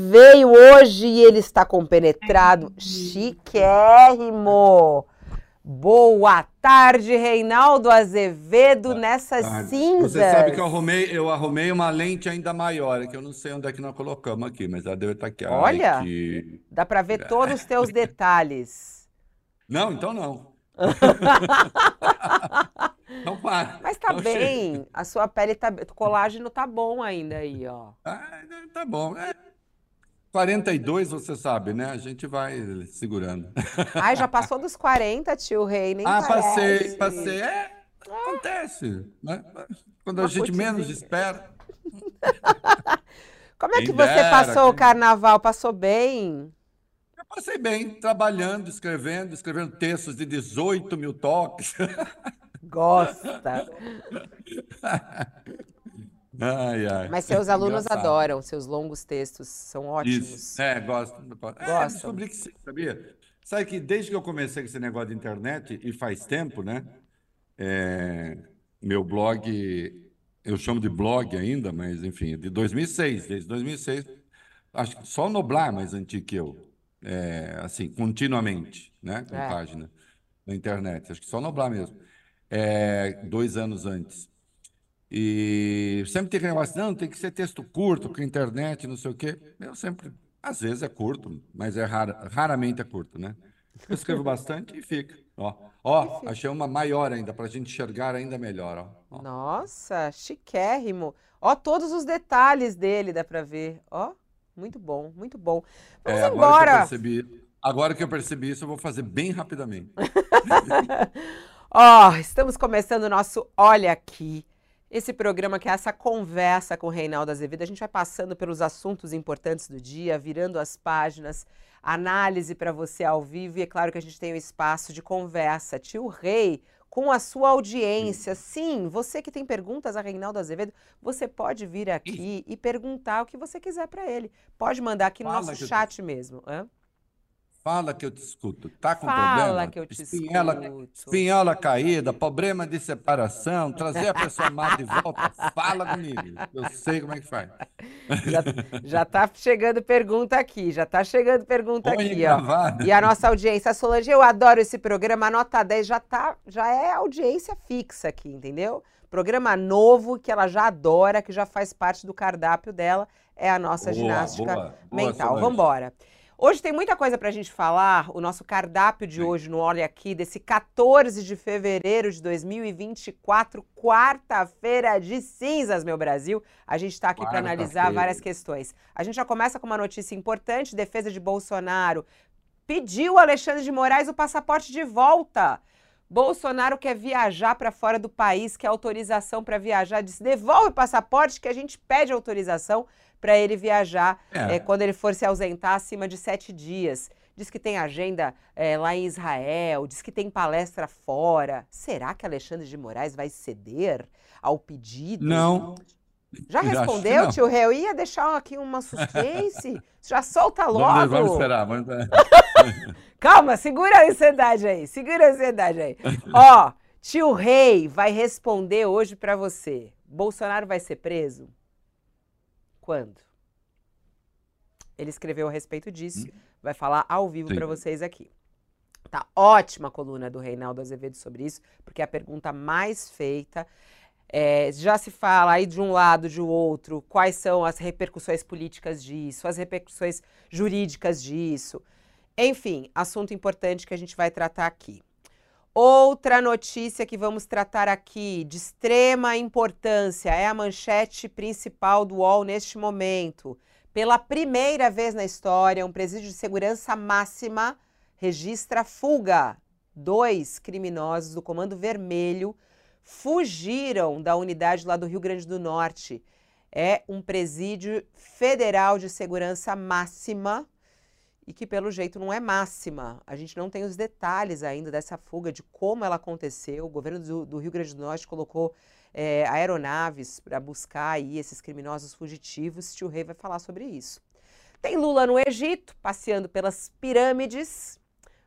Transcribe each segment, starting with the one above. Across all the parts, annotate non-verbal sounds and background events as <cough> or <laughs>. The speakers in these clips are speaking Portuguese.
veio hoje e ele está compenetrado. Chiquérrimo! Boa tarde, Reinaldo Azevedo, nessas cinzas. Você sabe que eu arrumei, eu arrumei uma lente ainda maior, que eu não sei onde é que nós colocamos aqui, mas ela deve estar aqui. Ai, Olha, que- dá para ver todos os teus <laughs> detalhes. Não, então não. <laughs> Não para. Mas tá Não chega. bem, a sua pele tá, o colágeno tá bom ainda aí, ó. Ah, tá bom. É. 42, você sabe, né? A gente vai segurando. <laughs> Ai, já passou dos 40, tio Rei, nem Ah, passei, parece. passei. É, acontece, né? Quando a Uma gente menos espera. <laughs> Como é que você dera, passou o carnaval? Passou bem? Eu passei bem, trabalhando, escrevendo, escrevendo textos de 18 mil toques. Gosta. <laughs> Ai, ai. Mas seus <laughs> alunos Engraçado. adoram, seus longos textos são ótimos. Isso, é, gosto. gosto. É, descobri que sim, sabia? Sabe que desde que eu comecei com esse negócio de internet, e faz tempo, né? é, meu blog, eu chamo de blog ainda, mas enfim, de 2006, desde 2006, acho que só o Noblar mais antigo que eu, é, assim, continuamente, né? Com É. página na internet, acho que só o Noblar mesmo, é, dois anos antes. E sempre tem negócio, não, tem que ser texto curto, com internet, não sei o quê. Eu sempre, às vezes é curto, mas é rara, raramente é curto, né? Eu escrevo bastante e fica. Ó, ó, achei uma maior ainda, para a gente enxergar ainda melhor, ó. Ó. Nossa, chiquérrimo. Ó, todos os detalhes dele dá pra ver. Ó, muito bom, muito bom. Vamos É, agora que embora. percebi, agora que eu percebi isso, eu vou fazer bem rapidamente. <laughs> Ó, estamos começando o nosso Olha Aqui. Esse programa que é essa conversa com o Reinaldo Azevedo. A gente vai passando pelos assuntos importantes do dia, virando as páginas, análise para você ao vivo. E é claro que a gente tem um espaço de conversa. Tio Rei, com a sua audiência. Sim, você que tem perguntas a Reinaldo Azevedo, você pode vir aqui e perguntar o que você quiser para ele. Pode mandar aqui no Fala nosso chat mesmo. hã? Fala que eu te escuto. Tá com Fala problema? que eu te Espinhela, escuto. espinhola caída, problema de separação, trazer a pessoa amada de volta. Fala comigo. Eu sei como é que faz. Já, já tá chegando pergunta aqui, já tá chegando pergunta Põe aqui, ó. E a nossa audiência, Solange, eu adoro esse programa, a nota 10 já tá, já é audiência fixa aqui, entendeu? Programa novo que ela já adora, que já faz parte do cardápio dela, é a nossa Boa, ginástica boa, boa, mental. Solange. Vamos embora. Hoje tem muita coisa pra gente falar. O nosso cardápio de Sim. hoje no Olha Aqui, desse 14 de fevereiro de 2024, quarta-feira de cinzas, meu Brasil. A gente está aqui para analisar várias questões. A gente já começa com uma notícia importante: defesa de Bolsonaro pediu a Alexandre de Moraes o passaporte de volta. Bolsonaro quer viajar para fora do país, quer autorização para viajar. Disse: devolve o passaporte que a gente pede autorização para ele viajar É. é, quando ele for se ausentar acima de sete dias. Diz que tem agenda é, lá em Israel, diz que tem palestra fora. Será que Alexandre de Moraes vai ceder ao pedido? Não. Já respondeu, tio Rei? Eu ia deixar aqui uma suspense. Já solta Vamos, logo. vamos esperar. Vamos esperar. <laughs> Calma, segura a ansiedade aí, segura a ansiedade aí. Ó, tio Rei vai responder hoje pra você. Bolsonaro vai ser preso? Quando? Ele escreveu a respeito disso, vai falar ao vivo pra vocês aqui. Tá ótima a coluna do Reinaldo Azevedo sobre isso, porque é a pergunta mais feita. É, já se fala aí de um lado, de outro, quais são as repercussões políticas disso, as repercussões jurídicas disso. Enfim, assunto importante que a gente vai tratar aqui. Outra notícia que vamos tratar aqui, de extrema importância, é a manchete principal do UOL neste momento. Pela primeira vez na história, um presídio de segurança máxima registra fuga. Dois criminosos do Comando Vermelho fugiram da unidade lá do Rio Grande do Norte. É um presídio federal de segurança máxima e que pelo jeito não é máxima. A gente não tem os detalhes ainda dessa fuga, de como ela aconteceu. O governo do, do Rio Grande do Norte colocou é, aeronaves para buscar aí esses criminosos fugitivos. Tio Rei vai falar sobre isso. Tem Lula no Egito, passeando pelas pirâmides.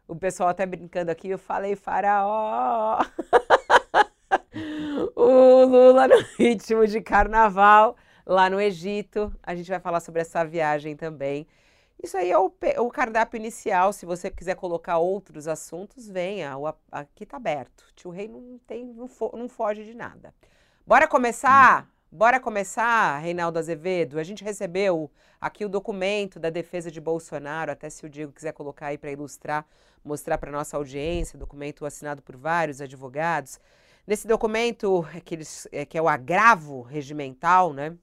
O pessoal até brincando aqui, eu falei faraó. <laughs> o Lula no ritmo de carnaval lá no Egito. A gente vai falar sobre essa viagem também. Isso aí é o, o cardápio inicial. Se você quiser colocar outros assuntos, venha. O, aqui tá aberto. Tio Rei não tem, não, fo, não foge de nada. Bora começar? Bora começar, Reinaldo Azevedo? A gente recebeu aqui o documento da defesa de Bolsonaro, até se o Diego quiser colocar aí para ilustrar, mostrar para nossa audiência, documento assinado por vários advogados. Nesse documento, é que, eles, é, que é o agravo regimental, né?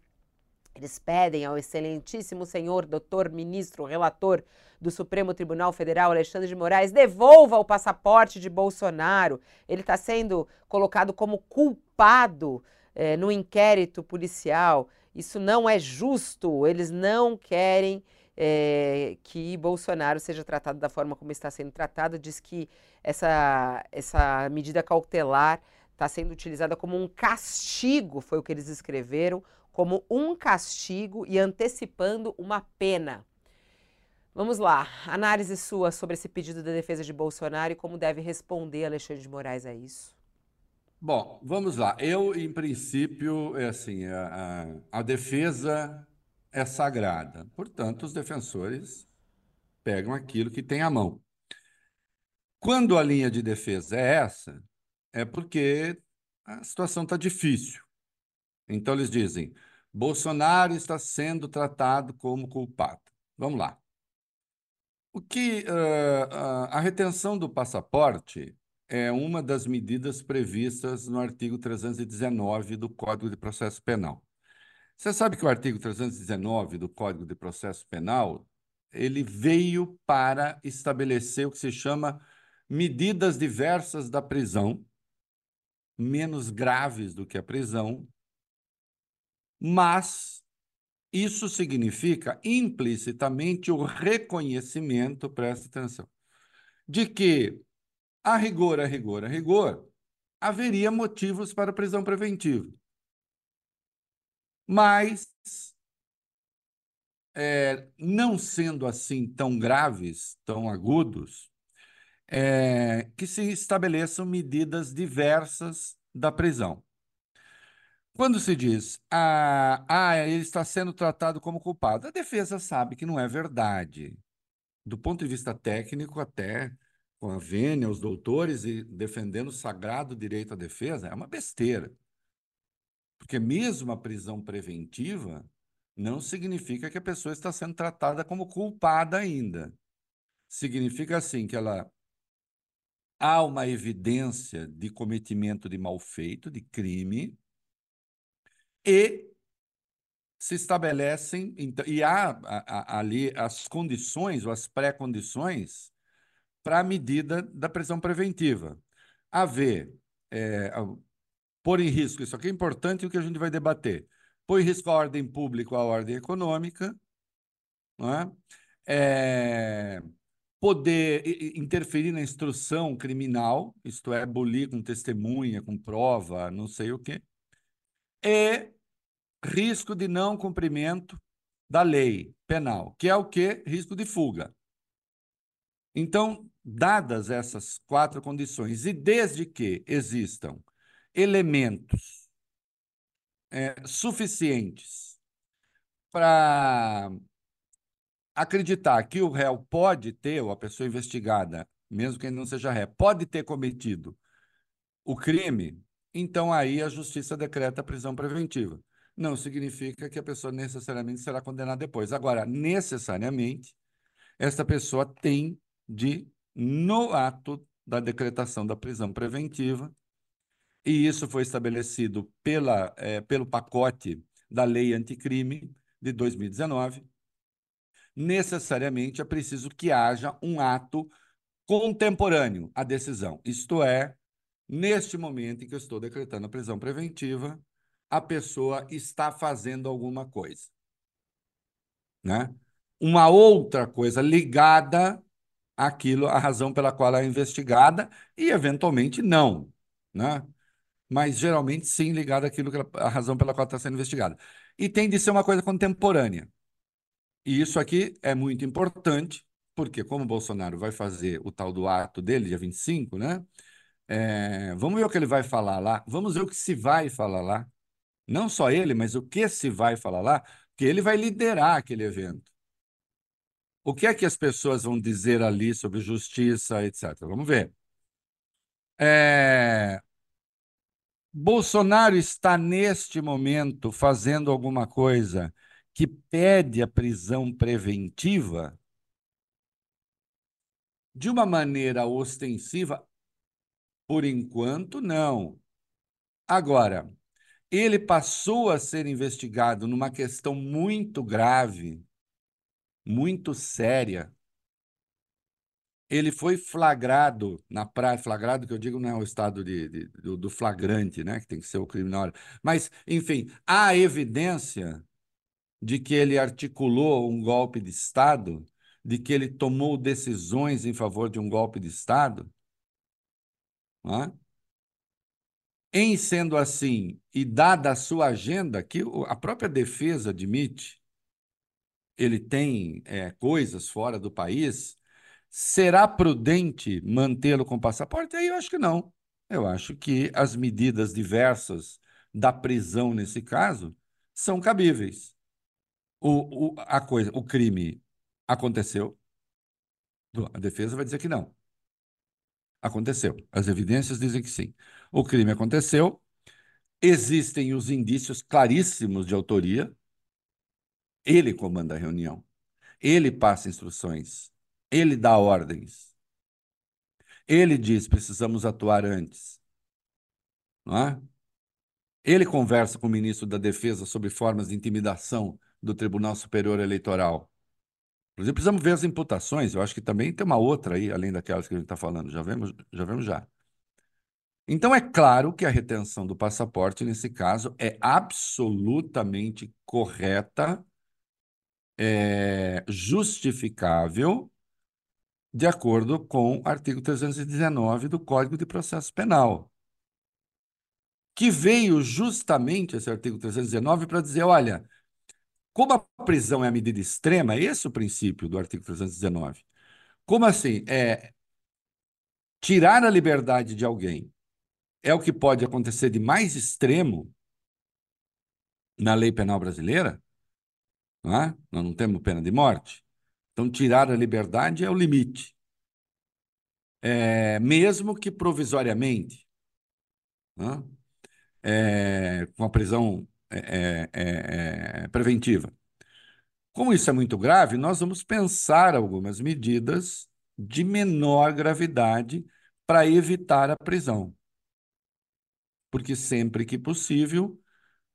Eles pedem ao excelentíssimo senhor doutor ministro relator do Supremo Tribunal Federal, Alexandre de Moraes, devolva o passaporte de Bolsonaro. Ele está sendo colocado como culpado é, no inquérito policial. Isso não é justo. Eles não querem é, que Bolsonaro seja tratado da forma como está sendo tratado. Diz que essa, essa medida cautelar está sendo utilizada como um castigo, foi o que eles escreveram, como um castigo e antecipando uma pena. Vamos lá, análise sua sobre esse pedido da defesa de Bolsonaro e como deve responder Alexandre de Moraes a isso. Bom, vamos lá. Eu, em princípio, é assim, a, a, a defesa é sagrada. Portanto, os defensores pegam aquilo que tem à mão. Quando a linha de defesa é essa, é porque a situação está difícil. Então, eles dizem: Bolsonaro está sendo tratado como culpado. Vamos lá. O que uh, a retenção do passaporte é uma das medidas previstas no artigo 319 do Código de Processo Penal. Você sabe que o artigo 319 do Código de Processo Penal ele veio para estabelecer o que se chama medidas diversas da prisão, menos graves do que a prisão, mas isso significa implicitamente o reconhecimento, presta atenção, de que a rigor, a rigor, a rigor, haveria motivos para prisão preventiva. Mas, é, não sendo assim tão graves, tão agudos, é, que se estabeleçam medidas diversas da prisão. Quando se diz, ah, ah, ele está sendo tratado como culpado, a defesa sabe que não é verdade. Do ponto de vista técnico, até com a vênia, os doutores, e defendendo o sagrado direito à defesa, é uma besteira. Porque mesmo a prisão preventiva não significa que a pessoa está sendo tratada como culpada ainda. Significa, assim, que ela há uma evidência de cometimento de malfeito, de crime, e se estabelecem, então, e há, há, há ali as condições, ou as pré-condições para a medida da prisão preventiva. Haver, é, pôr em risco, isso aqui é importante o que a gente vai debater, pôr em risco a ordem pública ou a ordem econômica, não é? É, poder interferir na instrução criminal, isto é, bulir com testemunha, com prova, não sei o quê, e risco de não cumprimento da lei penal, que é o quê? Risco de fuga. Então, dadas essas quatro condições, e desde que existam elementos é, suficientes para acreditar que o réu pode ter, ou a pessoa investigada, mesmo que ele não seja réu, pode ter cometido o crime, então aí a justiça decreta a prisão preventiva. Não significa que a pessoa necessariamente será condenada depois. Agora, necessariamente, essa pessoa tem de, no ato da decretação da prisão preventiva, e isso foi estabelecido pela, é, pelo pacote da lei anticrime de 2019, necessariamente é preciso que haja um ato contemporâneo à decisão. Isto é, neste momento em que eu estou decretando a prisão preventiva, a pessoa está fazendo alguma coisa. Né? Uma outra coisa ligada àquilo, a razão pela qual ela é investigada, e eventualmente não. Né? Mas geralmente sim ligada àquilo que ela, a razão pela qual está sendo investigada. E tem de ser uma coisa contemporânea. E isso aqui é muito importante, porque como o Bolsonaro vai fazer o tal do ato dele, dia 25, né? É, vamos ver o que ele vai falar lá, vamos ver o que se vai falar lá, Não só ele, mas o que se vai falar lá, que ele vai liderar aquele evento. O que é que as pessoas vão dizer ali sobre justiça, etc. Vamos ver. É... Bolsonaro está, neste momento, fazendo alguma coisa que pede a prisão preventiva? De uma maneira ostensiva? Por enquanto, não. Agora, ele passou a ser investigado numa questão muito grave, muito séria. Ele foi flagrado na praia, flagrado que eu digo não é o estado de, de do, do, flagrante, né, que tem que ser o criminal, mas, enfim, há evidência de que ele articulou um golpe de Estado, de que ele tomou decisões em favor de um golpe de Estado. Não é? Em sendo assim, e dada a sua agenda, que a própria defesa admite, ele tem é, coisas fora do país, será prudente mantê-lo com passaporte? Aí eu acho que não. Eu acho que as medidas diversas da prisão, nesse caso, são cabíveis. O, o, a coisa, o crime aconteceu. A defesa vai dizer que não. Aconteceu. As evidências dizem que sim. O crime aconteceu, existem os indícios claríssimos de autoria. Ele comanda a reunião, ele passa instruções, ele dá ordens. Ele diz: precisamos atuar antes. Não é? Ele conversa com o ministro da Defesa sobre formas de intimidação do Tribunal Superior Eleitoral. Inclusive, precisamos ver as imputações. Eu acho que também tem uma outra aí, além daquelas que a gente está falando. Já vemos, já vemos já. Então, é claro que a retenção do passaporte, nesse caso, é absolutamente correta, é, justificável, de acordo com o artigo 319 do Código de Processo Penal, que veio justamente esse artigo 319 para dizer: olha, como a prisão é a medida extrema, esse é o princípio do artigo 319. Como assim? É tirar a liberdade de alguém é o que pode acontecer de mais extremo na lei penal brasileira, não é? Nós não temos pena de morte. Então, tirar a liberdade é o limite. É, mesmo que provisoriamente, é, com a prisão é, é, é, é, preventiva. Como isso é muito grave, nós vamos pensar algumas medidas de menor gravidade para evitar a prisão porque sempre que possível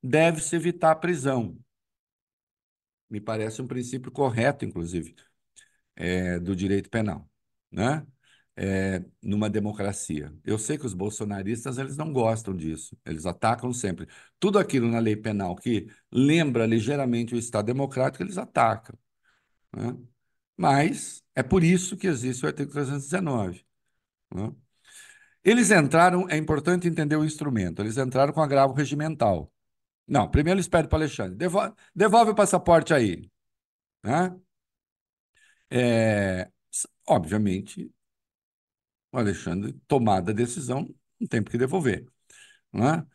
deve-se evitar a prisão. Me parece um princípio correto, inclusive, é, do direito penal, né? É, numa democracia. Eu sei que os bolsonaristas eles não gostam disso, eles atacam sempre. Tudo aquilo na lei penal que lembra ligeiramente o Estado democrático, eles atacam. Né? Mas é por isso que existe o artigo 319. Né? Eles entraram, é importante entender o instrumento, eles entraram com agravo regimental. Não, primeiro eles pedem para o Alexandre, devolve, devolve, o passaporte aí. Né? É, obviamente, Alexandre, tomada a decisão, não tem por que devolver. Né?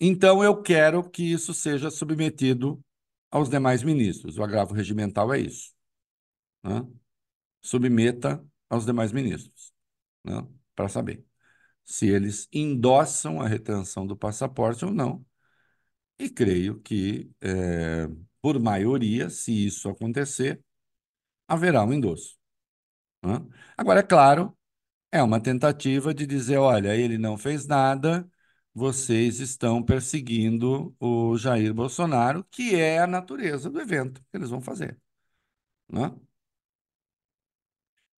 Então, eu quero que isso seja submetido aos demais ministros. O agravo regimental é isso. Né? Submeta aos demais ministros, né? para saber se eles endossam a retenção do passaporte ou não. E creio que, é, por maioria, se isso acontecer, haverá um endosso. Né? Agora, é claro, é uma tentativa de dizer: olha, ele não fez nada, vocês estão perseguindo o Jair Bolsonaro, que é a natureza do evento que eles vão fazer. Né?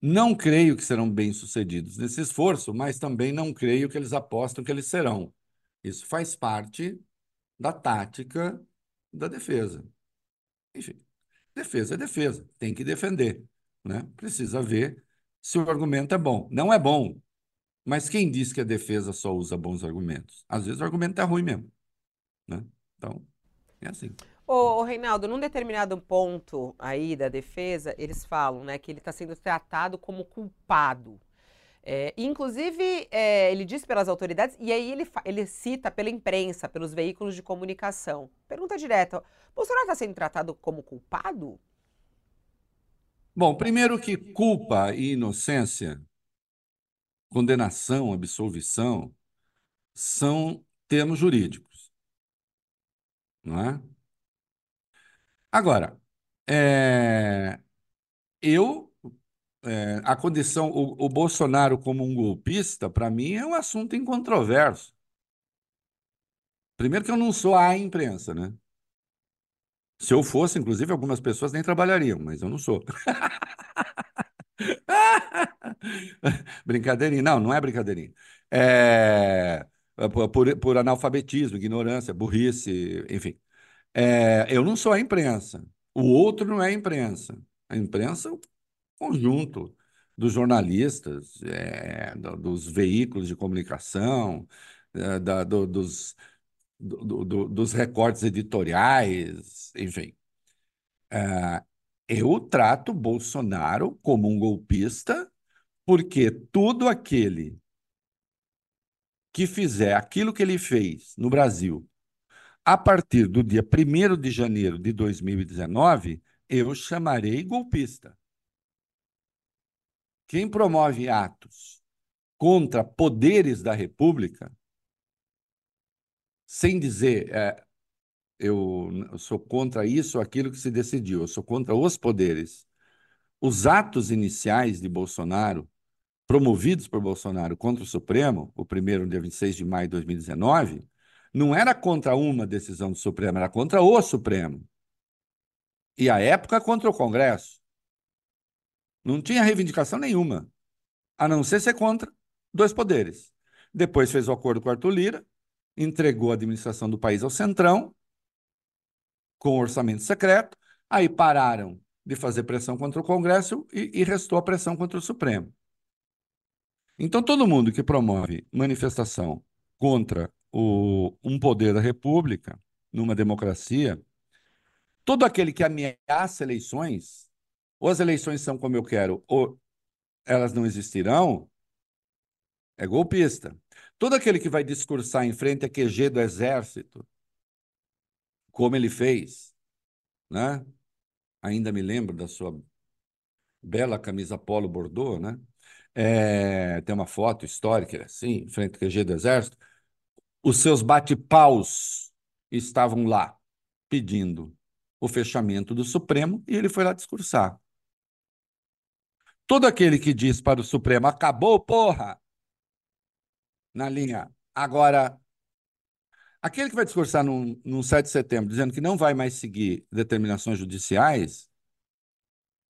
Não creio que serão bem-sucedidos nesse esforço, mas também não creio que eles apostam que eles serão. Isso faz parte da tática da defesa. Enfim, defesa é defesa, tem que defender. Né? Precisa ver se o argumento é bom. Não é bom, mas quem diz que a defesa só usa bons argumentos? Às vezes o argumento é ruim mesmo. Né? Então, é assim. Ô, ô, Reinaldo, num determinado ponto aí da defesa, eles falam né, que ele está sendo tratado como culpado. É, inclusive, é, ele disse pelas autoridades, e aí ele, ele cita pela imprensa, pelos veículos de comunicação. Pergunta direta: Bolsonaro está sendo tratado como culpado? Bom, primeiro que culpa e inocência, condenação, absolvição, são termos jurídicos. Não é? Agora, é, eu é, a condição, o, o Bolsonaro como um golpista, para mim, é um assunto incontroverso. Primeiro que eu não sou a imprensa, né? Se eu fosse, inclusive, algumas pessoas nem trabalhariam, mas eu não sou. <laughs> brincadeirinha. Não, não é brincadeirinha. É, por, por analfabetismo, ignorância, burrice, enfim. É, eu não sou a imprensa. O outro não é a imprensa. A imprensa conjunto dos jornalistas, é, dos veículos de comunicação, é, da, do, dos, do, do, dos recortes editoriais, enfim. É, eu trato Bolsonaro como um golpista, porque tudo aquele que fizer aquilo que ele fez no Brasil a partir do dia 1 de janeiro de 2019, eu chamarei golpista. Quem promove atos contra poderes da República, sem dizer é, eu, eu sou contra isso ou aquilo que se decidiu, eu sou contra os poderes. Os atos iniciais de Bolsonaro, promovidos por Bolsonaro contra o Supremo, o primeiro, dia 26 de maio de 2019, não era contra uma decisão do Supremo, era contra o Supremo. E à época contra o Congresso. Não tinha reivindicação nenhuma, a não ser ser contra dois poderes. Depois fez o acordo com Arthur Lira, entregou a administração do país ao Centrão, com orçamento secreto, aí pararam de fazer pressão contra o Congresso e, e restou a pressão contra o Supremo. Então, todo mundo que promove manifestação contra o, um poder da República, numa democracia, todo aquele que ameaça eleições ou as eleições são como eu quero, ou elas não existirão, é golpista. Todo aquele que vai discursar em frente a QG do Exército, como ele fez, né? Ainda me lembro da sua bela camisa polo bordô, né? É, tem uma foto histórica assim, em frente ao QG do Exército. Os seus bate-paus estavam lá, pedindo o fechamento do Supremo, e ele foi lá discursar. Todo aquele que diz para o Supremo, acabou, porra, na linha. Agora, aquele que vai discursar num, num 7 de setembro dizendo que não vai mais seguir determinações judiciais,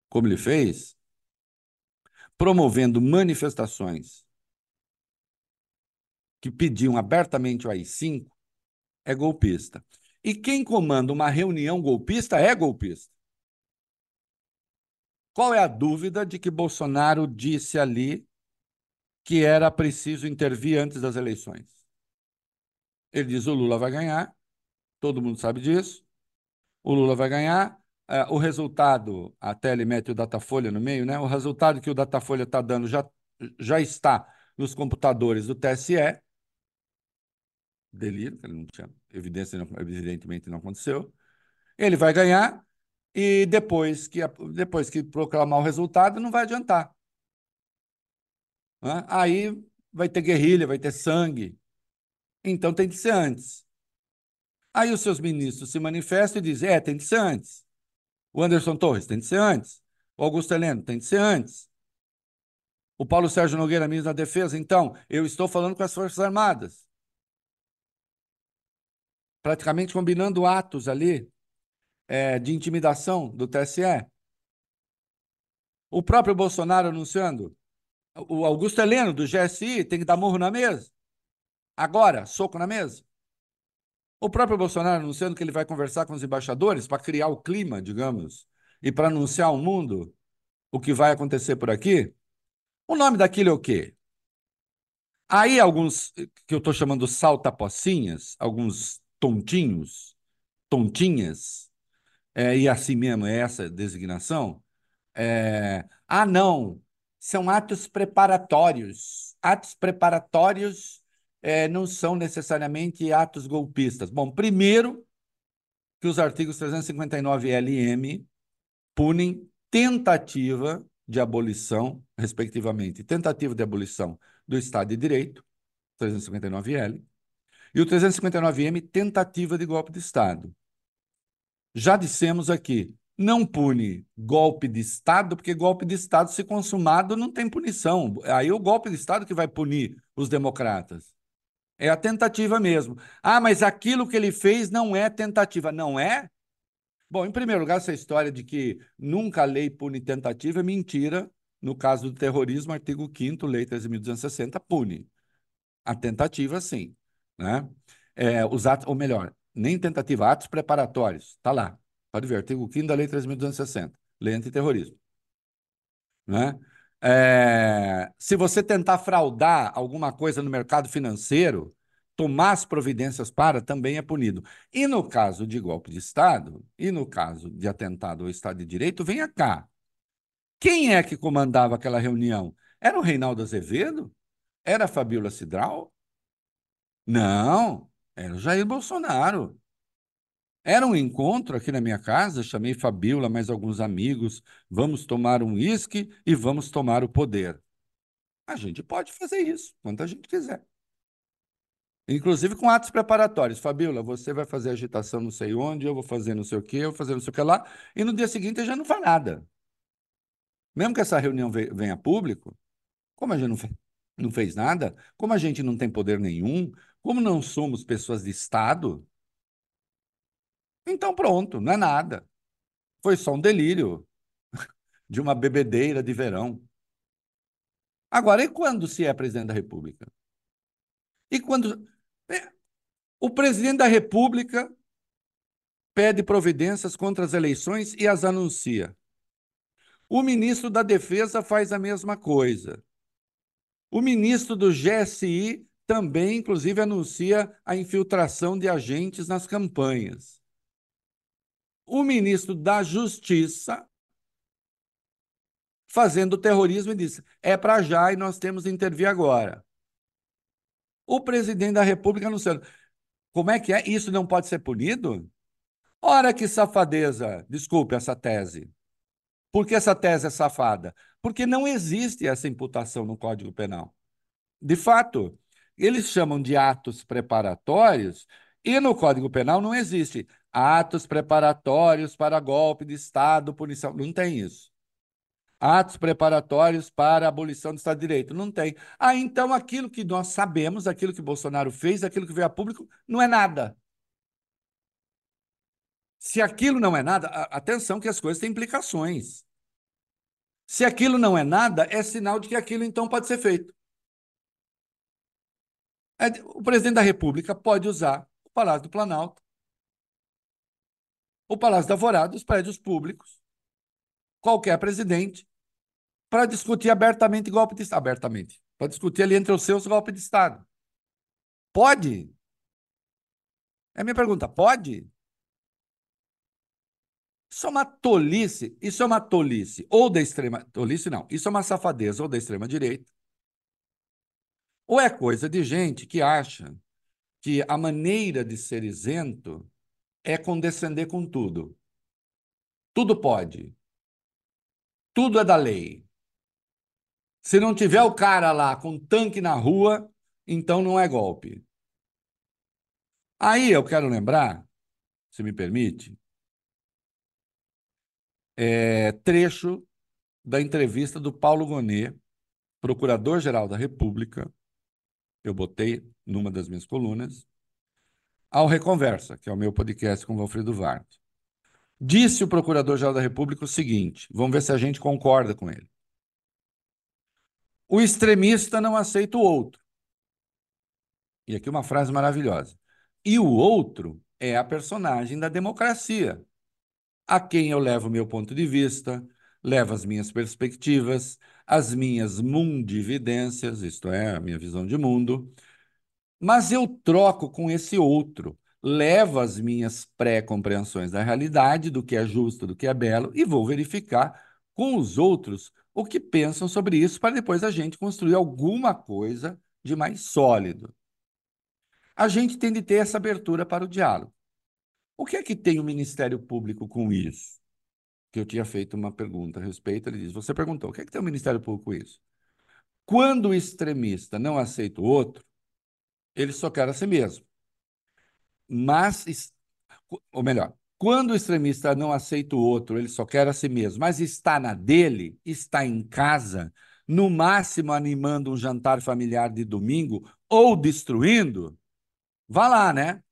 como ele fez, promovendo manifestações que pediam abertamente o AI-5, é golpista. E quem comanda uma reunião golpista é golpista. Qual é a dúvida de que Bolsonaro disse ali que era preciso intervir antes das eleições? Ele diz: o Lula vai ganhar, todo mundo sabe disso. O Lula vai ganhar. É, o resultado, até ele mete o Datafolha no meio, né? O resultado que o Datafolha está dando já, já está nos computadores do TSE. Delírio, ele não tinha evidência, evidentemente não aconteceu. Ele vai ganhar, e depois que, depois que proclamar o resultado, não vai adiantar. Né? Aí vai ter guerrilha, vai ter sangue. Então tem que ser antes. Aí os seus ministros se manifestam e dizem: é, tem que ser antes. O Anderson Torres tem que ser antes. O Augusto Heleno tem que ser antes. O Paulo Sérgio Nogueira, ministro da Defesa, então, eu estou falando com as Forças Armadas. Praticamente combinando atos ali é, de intimidação do TSE. O próprio Bolsonaro anunciando. O Augusto Heleno, do GSI, tem que dar murro na mesa. Agora, soco na mesa. O próprio Bolsonaro anunciando que ele vai conversar com os embaixadores para criar o clima, digamos, e para anunciar ao mundo o que vai acontecer por aqui. O nome daquilo é o quê? Aí alguns que eu estou chamando salta-pocinhas, alguns tontinhos, tontinhas, é, e assim mesmo é essa designação, é, ah, não, são atos preparatórios. Atos preparatórios é, não são necessariamente atos golpistas. Bom, primeiro, que os artigos 359 LM punem tentativa de abolição, respectivamente, tentativa de abolição do Estado de Direito, 359L, e o 359M, tentativa de golpe de Estado. Já dissemos aqui, não pune golpe de Estado, porque golpe de Estado, se consumado, não tem punição. Aí é o golpe de Estado que vai punir os democratas. É a tentativa mesmo. Ah, mas aquilo que ele fez não é tentativa. Não é? Bom, em primeiro lugar, essa história de que nunca a lei pune tentativa é mentira. No caso do terrorismo, artigo 5 Lei 13.260, pune. A tentativa, sim. Né? É, os atos, ou melhor, nem tentativa, atos preparatórios. Está lá. Pode artigo 5 da Lei 3.260, Lei Antiterrorismo. Né? É, se você tentar fraudar alguma coisa no mercado financeiro, tomar as providências para, também é punido. E no caso de golpe de Estado, e no caso de atentado ao Estado de Direito, venha cá. Quem é que comandava aquela reunião? Era o Reinaldo Azevedo? Era a Fabíola Cidral? Não, era o Jair Bolsonaro. Era um encontro aqui na minha casa, chamei Fabíola, mais alguns amigos, vamos tomar um uísque e vamos tomar o poder. A gente pode fazer isso, quando a gente quiser. Inclusive com atos preparatórios. Fabíola, você vai fazer agitação não sei onde, eu vou fazer não sei o quê, eu vou fazer não sei o que lá, e no dia seguinte já não faz nada. Mesmo que essa reunião venha a público, como a gente não não fez nada, como a gente não tem poder nenhum, como não somos pessoas de Estado, então pronto, não é nada. Foi só um delírio <laughs> de uma bebedeira de verão. Agora, e quando se é presidente da República? E quando. É, o presidente da República pede providências contra as eleições e as anuncia. O ministro da Defesa faz a mesma coisa. O ministro do GSI também, inclusive, anuncia a infiltração de agentes nas campanhas. O ministro da Justiça fazendo terrorismo e disse: é para já e nós temos de intervir agora. O presidente da República anunciando. Como é que é? Isso não pode ser punido? Ora que safadeza, desculpe essa tese. Por que essa tese é safada? Porque não existe essa imputação no Código Penal. De fato, eles chamam de atos preparatórios e no Código Penal não existe atos preparatórios para golpe de Estado, punição. Não tem isso. Atos preparatórios para abolição do Estado de Direito. Não tem. Ah, então aquilo que nós sabemos, aquilo que Bolsonaro fez, aquilo que veio a público, não é nada. Se aquilo não é nada, atenção que as coisas têm implicações. Se aquilo não é nada, é sinal de que aquilo então pode ser feito. É, o presidente da República pode usar o Palácio do Planalto, o Palácio da Alvorada, os prédios públicos, qualquer presidente, para discutir abertamente golpe de Estado. Abertamente. Para discutir ali entre os seus golpe de Estado. Pode? É a minha pergunta. Pode? Isso é uma tolice. Isso é uma tolice. Ou da extrema. Tolice não. Isso é uma safadeza ou da extrema-direita ou é coisa de gente que acha que a maneira de ser isento é condescender com tudo. Tudo pode. Tudo é da lei. Se não tiver o cara lá com tanque na rua, então não é golpe. Aí eu quero lembrar, se me permite, é, trecho da entrevista do Paulo Gonet, procurador-geral da República, eu botei numa das minhas colunas, ao Reconversa, que é o meu podcast com o Valfrido Vard. Disse o Procurador-Geral da República o seguinte: vamos ver se a gente concorda com ele. O extremista não aceita o outro. E aqui uma frase maravilhosa. E o outro é a personagem da democracia, a quem eu levo meu ponto de vista, levo as minhas perspectivas, as minhas mundividências, isto é, a minha visão de mundo, mas eu troco com esse outro, levo as minhas pré-compreensões da realidade, do que é justo, do que é belo, e vou verificar com os outros o que pensam sobre isso para depois a gente construir alguma coisa de mais sólido. A gente tem de ter essa abertura para o diálogo. O que é que tem o Ministério Público com isso? Que eu tinha feito uma pergunta a respeito, ele diz: Você perguntou, o que é que tem o Ministério Público com isso? Quando o extremista não aceita o outro, ele só quer a si mesmo. Mas, ou melhor, quando o extremista não aceita o outro, ele só quer a si mesmo, mas está na dele, está em casa, no máximo animando um jantar familiar de domingo ou destruindo, vá lá, né?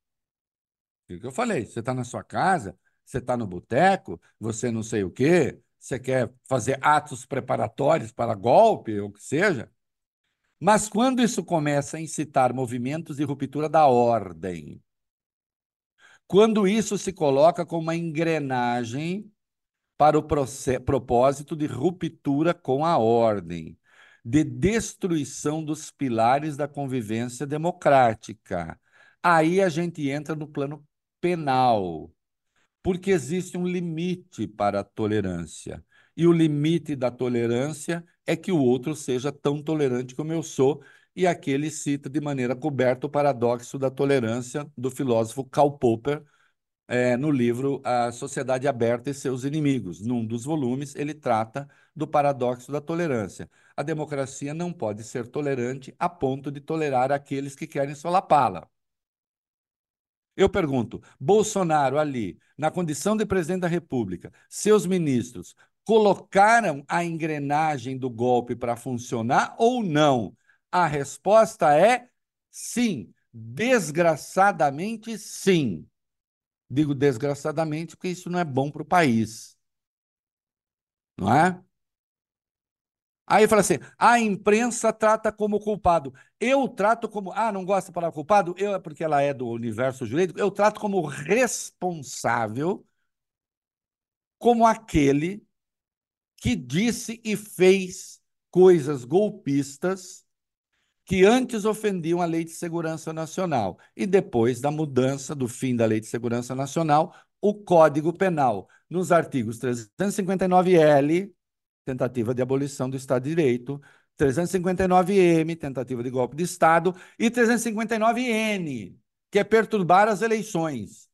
O que eu falei? Você está na sua casa, você está no boteco, você não sei o quê, você quer fazer atos preparatórios para golpe, ou o que seja. Mas quando isso começa a incitar movimentos de ruptura da ordem, quando isso se coloca como uma engrenagem para o propósito de ruptura com a ordem, de destruição dos pilares da convivência democrática, aí a gente entra no plano penal, porque existe um limite para a tolerância. E o limite da tolerância é que o outro seja tão tolerante como eu sou. E aqui ele cita de maneira coberta o paradoxo da tolerância do filósofo Karl Popper, é, no livro A Sociedade Aberta e Seus Inimigos. Num dos volumes, ele trata do paradoxo da tolerância. A democracia não pode ser tolerante a ponto de tolerar aqueles que querem solapá-la. Eu pergunto: Bolsonaro ali, na condição de presidente da República, seus ministros colocaram a engrenagem do golpe para funcionar ou não? A resposta é sim. Desgraçadamente, sim. Digo desgraçadamente porque isso não é bom para o país. Não é? Aí fala assim: a imprensa trata como culpado. Eu trato como. Ah, não gosta de falar culpado? Eu, é porque ela é do universo jurídico. Eu trato como responsável, como aquele que disse e fez coisas golpistas que antes ofendiam a Lei de Segurança Nacional e depois da mudança do fim da Lei de Segurança Nacional, o Código Penal, nos artigos 359L tentativa de abolição do Estado de Direito, 359-M, tentativa de golpe de Estado, e 359-N, que é perturbar as eleições,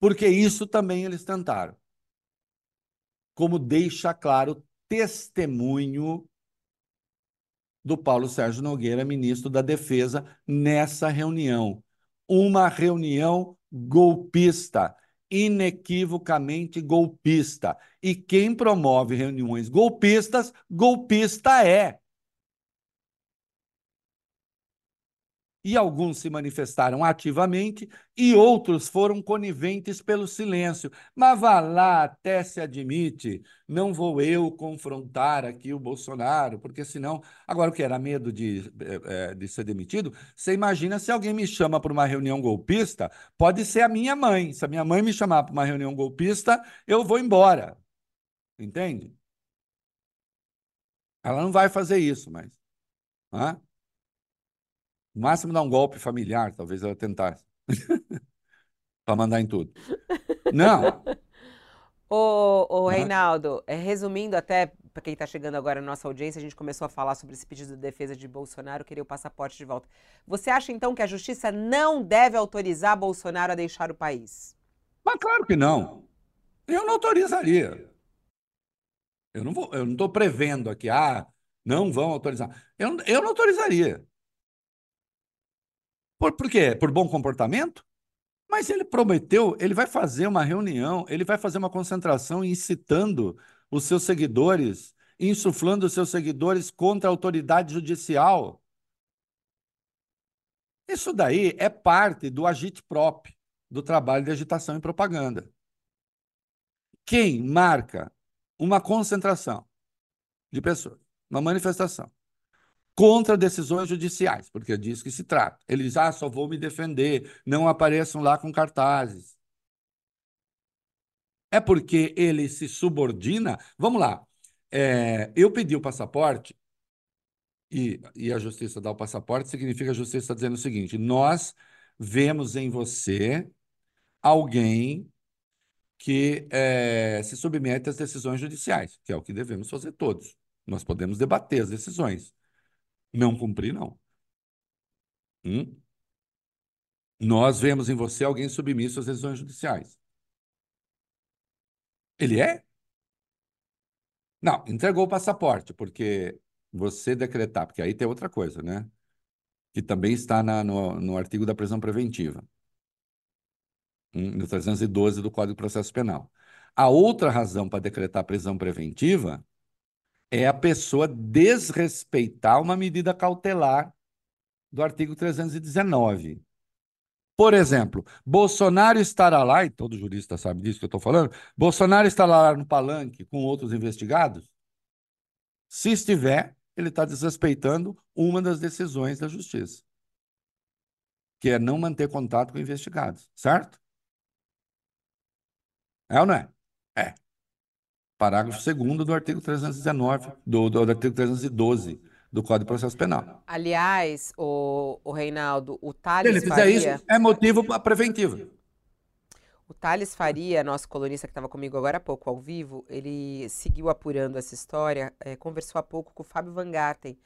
porque isso também eles tentaram. Como deixa claro testemunho do Paulo Sérgio Nogueira, ministro da Defesa, nessa reunião. Uma reunião golpista inequivocamente golpista. E quem promove reuniões golpistas, golpista é. E alguns se manifestaram ativamente e outros foram coniventes pelo silêncio. Mas vá lá, até se admite, não vou eu confrontar aqui o Bolsonaro, porque senão. Agora, o que era medo de, eh, eh, de ser demitido? Você imagina se alguém me chama para uma reunião golpista, pode ser a minha mãe. Se a minha mãe me chamar para uma reunião golpista, eu vou embora. Entende? Ela não vai fazer isso, mas. Ah? No máximo dar um golpe familiar, talvez ela tentasse. <laughs> para mandar em tudo. Não. Ô, ô Reinaldo, é, resumindo até para quem está chegando agora na nossa audiência, a gente começou a falar sobre esse pedido de defesa de Bolsonaro, queria o passaporte de volta. Você acha então que a justiça não deve autorizar Bolsonaro a deixar o país? Mas claro que não. Eu não autorizaria. Eu não vou, eu não estou prevendo aqui, ah, não vão autorizar. Eu, eu não autorizaria. Por, por quê? Por bom comportamento? Mas ele prometeu, ele vai fazer uma reunião, ele vai fazer uma concentração incitando os seus seguidores, insuflando os seus seguidores contra a autoridade judicial. Isso daí é parte do agite próprio, do trabalho de agitação e propaganda. Quem marca uma concentração de pessoas, uma manifestação, contra decisões judiciais, porque disso que se trata. Ele diz: ah, só vou me defender, não apareçam lá com cartazes. É porque ele se subordina. Vamos lá. É, eu pedi o passaporte e, e a justiça dá o passaporte, significa a justiça está dizendo o seguinte: nós vemos em você alguém que é, se submete às decisões judiciais, que é o que devemos fazer todos. Nós podemos debater as decisões. Não cumprir, não. Hum? Nós vemos em você alguém submisso às decisões judiciais. Ele é? Não, entregou o passaporte, porque você decretar, porque aí tem outra coisa, né? Que também está na, no, no artigo da prisão preventiva, hum, no 312 do Código de Processo Penal. A outra razão para decretar prisão preventiva é a pessoa desrespeitar uma medida cautelar do artigo 319. Por exemplo, Bolsonaro estará lá, e todo jurista sabe disso que eu estou falando, Bolsonaro estará lá no palanque com outros investigados? Se estiver, ele está desrespeitando uma das decisões da justiça, que é não manter contato com investigados, certo? É ou não é? É. Parágrafo 2 do artigo 319, do, do, do artigo 312 do Código de Processo Penal. Aliás, o, o Reinaldo, o Thales Se ele fizer Faria... isso, é motivo preventivo. O Thales Faria, nosso colunista que estava comigo agora há pouco ao vivo, ele seguiu apurando essa história, é, conversou há pouco com o Fábio Van Garten,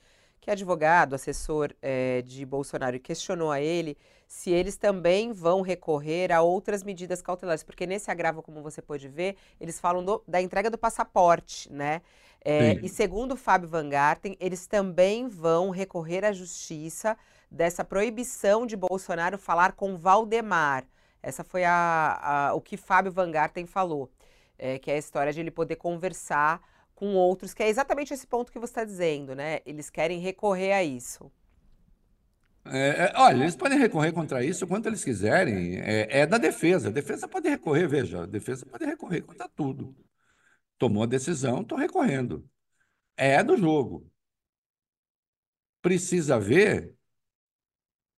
que é advogado, assessor é, de Bolsonaro, e questionou a ele se eles também vão recorrer a outras medidas cautelares, porque nesse agravo, como você pode ver, eles falam do, da entrega do passaporte, né? É, e segundo o Fábio Van Garten, eles também vão recorrer à justiça dessa proibição de Bolsonaro falar com Valdemar. Essa foi a, a o que Fábio Van Garten falou, é, que é a história de ele poder conversar com outros, que é exatamente esse ponto que você está dizendo, né? Eles querem recorrer a isso. É, é, olha, eles podem recorrer contra isso quanto eles quiserem. É, é, da defesa. A defesa pode recorrer, veja, a defesa pode recorrer contra tudo. Tomou a decisão, estou recorrendo. É do jogo. Precisa ver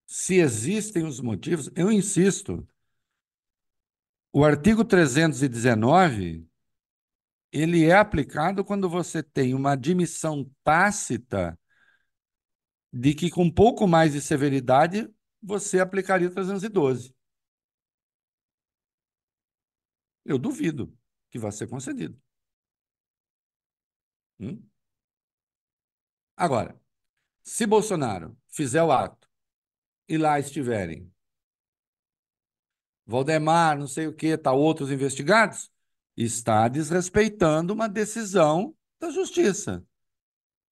se existem os motivos. Eu insisto, o artigo 319 ele é aplicado quando você tem uma admissão tácita de que com um pouco mais de severidade você aplicaria o 312. Eu duvido que vá ser concedido. Hum? Agora, se Bolsonaro fizer o ato e lá estiverem Valdemar, não sei o que, tá outros investigados, está desrespeitando uma decisão da justiça.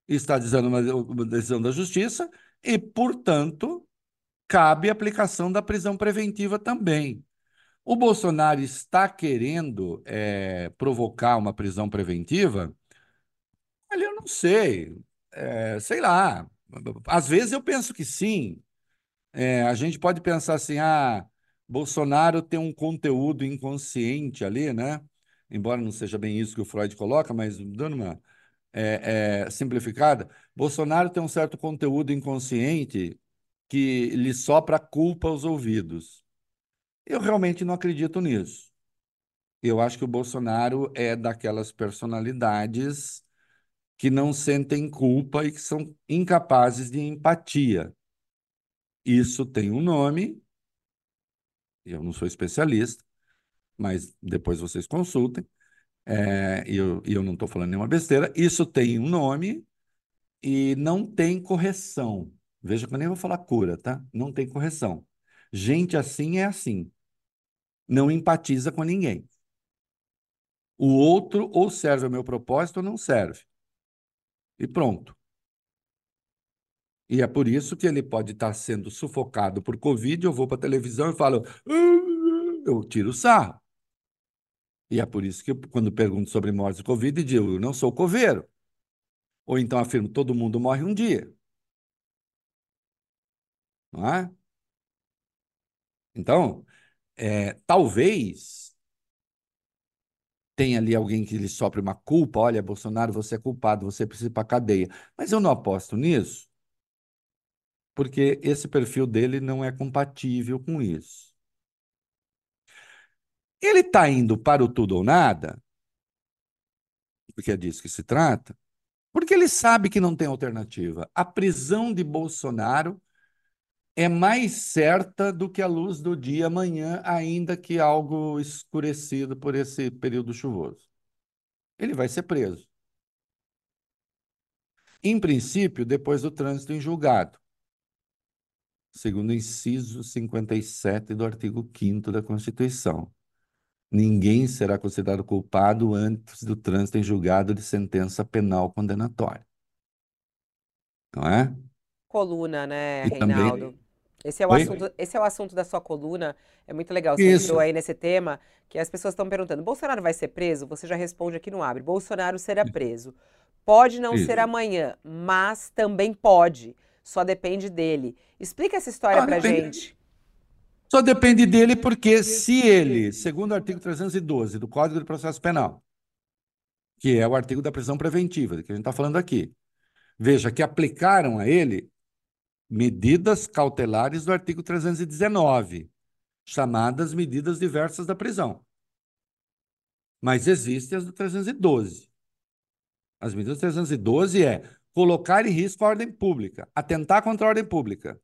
Está dizendo uma, uma decisão da justiça e, portanto, cabe aplicação da prisão preventiva também. O Bolsonaro está querendo é, provocar uma prisão preventiva? Olha, eu não sei. É, sei lá. Às vezes eu penso que sim. É, a gente pode pensar assim, ah, Bolsonaro tem um conteúdo inconsciente ali, né? Embora não seja bem isso que o Freud coloca, mas dando uma é, é, simplificada, Bolsonaro tem um certo conteúdo inconsciente que lhe sopra culpa aos ouvidos. Eu realmente não acredito nisso. Eu acho que o Bolsonaro é daquelas personalidades que não sentem culpa e que são incapazes de empatia. Isso tem um nome, eu não sou especialista, mas depois vocês consultem, é, e eu, eu não estou falando nenhuma besteira. Isso tem um nome e não tem correção. Veja que eu nem vou falar cura, tá? Não tem correção. Gente assim é assim. Não empatiza com ninguém. O outro ou serve ao meu propósito ou não serve. E pronto. E é por isso que ele pode estar sendo sufocado por Covid. Eu vou para a televisão e falo, ah", eu tiro sarro. E é por isso que, quando pergunto sobre mortes de Covid, digo, eu não sou coveiro. Ou então afirmo, todo mundo morre um dia. Não é? Então, é, talvez tenha ali alguém que lhe sopre uma culpa. Olha, Bolsonaro, você é culpado, você precisa ir para cadeia. Mas eu não aposto nisso, porque esse perfil dele não é compatível com isso. Ele está indo para o tudo ou nada, porque é disso que se trata, porque ele sabe que não tem alternativa. A prisão de Bolsonaro é mais certa do que a luz do dia amanhã, ainda que algo escurecido por esse período chuvoso. Ele vai ser preso. Em princípio, depois do trânsito em julgado, segundo o inciso 57 do artigo 5 da Constituição. Ninguém será considerado culpado antes do trânsito em julgado de sentença penal condenatória. Não é? Coluna, né, E Reinaldo? também. Esse é o Oi? assunto, esse é o assunto da sua coluna. É muito legal. Você Isso. entrou aí nesse tema que as pessoas estão perguntando: Bolsonaro vai ser preso? Você já responde aqui no Abre. Bolsonaro será preso. Pode não ser Isso. amanhã, mas também pode. Só depende dele. Explica essa história Ah, pra depende. gente. Só depende dele porque se ele, segundo o artigo 312 do Código de Processo Penal, que é o artigo da prisão preventiva, que a gente está falando aqui, veja que aplicaram a ele medidas cautelares do artigo 319, chamadas medidas diversas da prisão. Mas existem as do 312. As medidas do 312 é colocar em risco a ordem pública, atentar contra a ordem pública.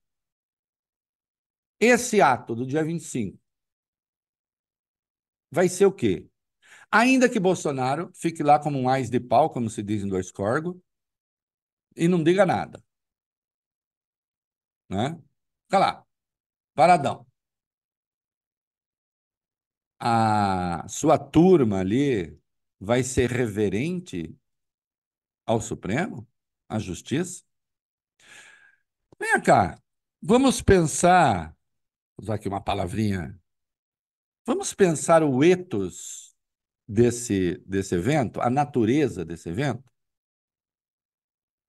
Esse ato do dia 25 vai ser o quê? Ainda que Bolsonaro fique lá como um ás de pau, como se diz em dois corgos, e não diga nada. Né? Fica lá, paradão. A sua turma ali vai ser reverente ao Supremo, à Justiça? Vem cá, vamos pensar, usar aqui uma palavrinha, vamos pensar o ethos desse, desse evento, a natureza desse evento.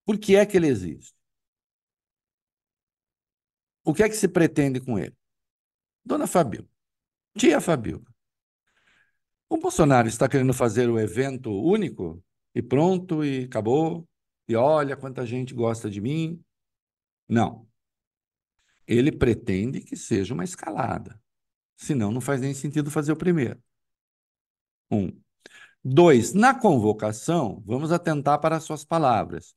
Por que é que ele existe? O que é que se pretende com ele? Dona Fabíola, tia Fabíola, o Bolsonaro está querendo fazer o evento único e pronto e acabou, e olha quanta gente gosta de mim. Não. Ele pretende que seja uma escalada. Senão, não faz nem sentido fazer o primeiro. Um. Dois, na convocação, vamos atentar para as suas palavras.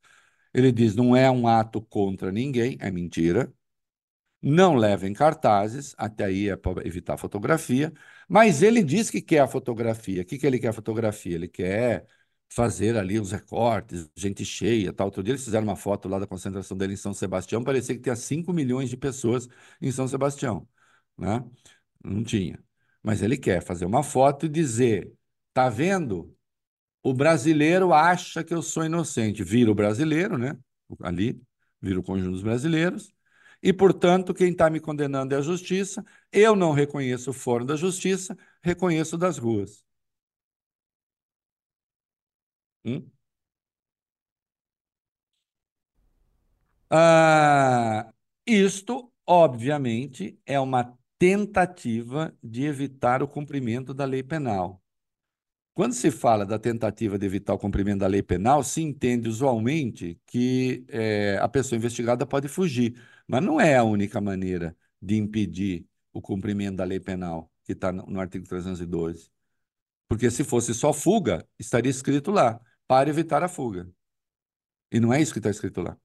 Ele diz: não é um ato contra ninguém, é mentira. Não levem cartazes, até aí é para evitar fotografia, mas ele diz que quer a fotografia. O que, que ele quer a fotografia? Ele quer fazer ali os recortes, gente cheia, tal. Outro dia eles fizeram uma foto lá da concentração dele em São Sebastião, parecia que tinha 5 milhões de pessoas em São Sebastião, né? Não tinha. Mas ele quer fazer uma foto e dizer: tá vendo? O brasileiro acha que eu sou inocente. Vira o brasileiro, né? Ali, vira o conjunto dos brasileiros. E, portanto, quem está me condenando é a justiça. Eu não reconheço o fórum da justiça, reconheço das ruas. Hum? Ah, isto, obviamente, é uma tentativa de evitar o cumprimento da lei penal. Quando se fala da tentativa de evitar o cumprimento da lei penal, se entende usualmente que eh, a pessoa investigada pode fugir, mas não é a única maneira de impedir o cumprimento da lei penal, que está no, no artigo 312. Porque se fosse só fuga, estaria escrito lá, para evitar a fuga. E não é isso que está escrito lá. O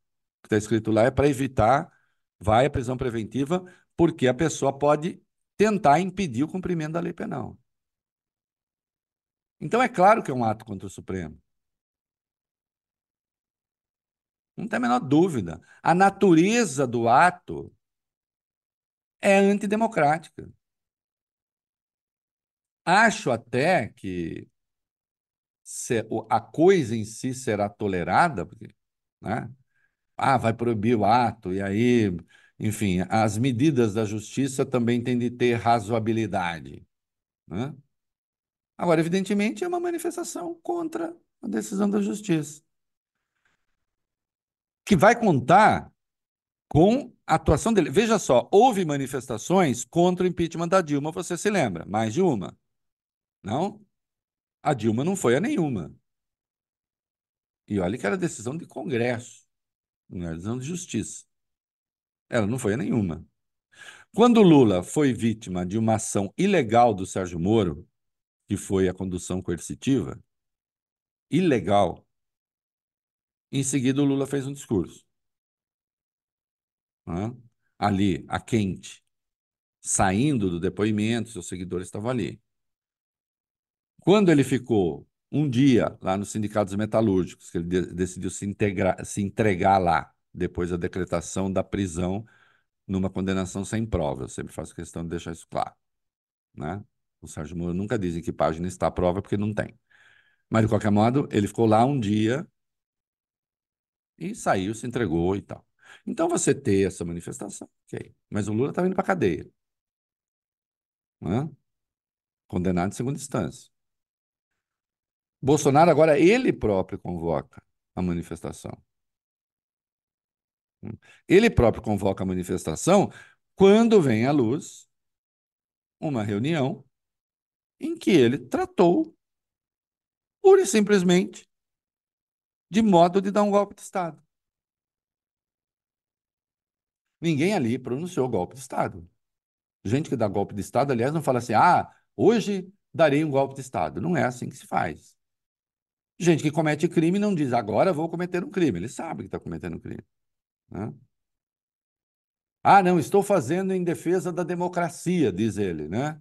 que está escrito lá é para evitar, vai à prisão preventiva, porque a pessoa pode tentar impedir o cumprimento da lei penal. Então é claro que é um ato contra o Supremo. Não tem a menor dúvida. A natureza do ato é antidemocrática. Acho até que a coisa em si será tolerada, porque, né? Ah, vai proibir o ato, e aí, enfim, as medidas da justiça também têm de ter razoabilidade, né? Agora, evidentemente, é uma manifestação contra a decisão da justiça, que vai contar com a atuação dele. Veja só, houve manifestações contra o impeachment da Dilma, você se lembra? Mais de uma. Não? A Dilma não foi a nenhuma. E olha que era decisão de Congresso, não era decisão de justiça. Ela não foi a nenhuma. Quando Lula foi vítima de uma ação ilegal do Sérgio Moro, que foi a condução coercitiva, ilegal, em seguida o Lula fez um discurso. Ali, a quente, saindo do depoimento, seus seguidores estavam ali. Quando ele ficou um dia lá nos sindicatos metalúrgicos, que ele de decidiu se, integrar, se entregar lá, depois da decretação da prisão numa condenação sem prova. Eu sempre faço questão de deixar isso claro. Né? O Sérgio Moro nunca diz em que página está a prova, porque não tem. Mas, de qualquer modo, ele ficou lá um dia e saiu, se entregou e tal. Então, você ter essa manifestação, ok. Mas o Lula está indo para a cadeia. Né? Condenado em segunda instância. Bolsonaro agora ele próprio convoca a manifestação. Ele próprio convoca a manifestação quando vem à luz uma reunião em que ele tratou pura e simplesmente de modo de dar um golpe de Estado. Ninguém ali pronunciou golpe de Estado. Gente que dá golpe de Estado, aliás, não fala assim, ah, hoje darei um golpe de Estado. Não é assim que se faz. Gente que comete crime não diz, agora vou cometer um crime. Ele sabe que está cometendo um crime. Né? Ah, não, estou fazendo em defesa da democracia, diz ele, né?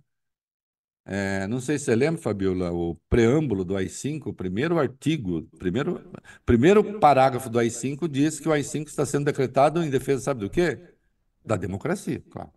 É, não sei se você lembra, Fabiola, o preâmbulo do AI-5, o primeiro artigo, primeiro, primeiro parágrafo do AI-5 diz que o AI-5 está sendo decretado em defesa, sabe do quê? Da democracia, claro.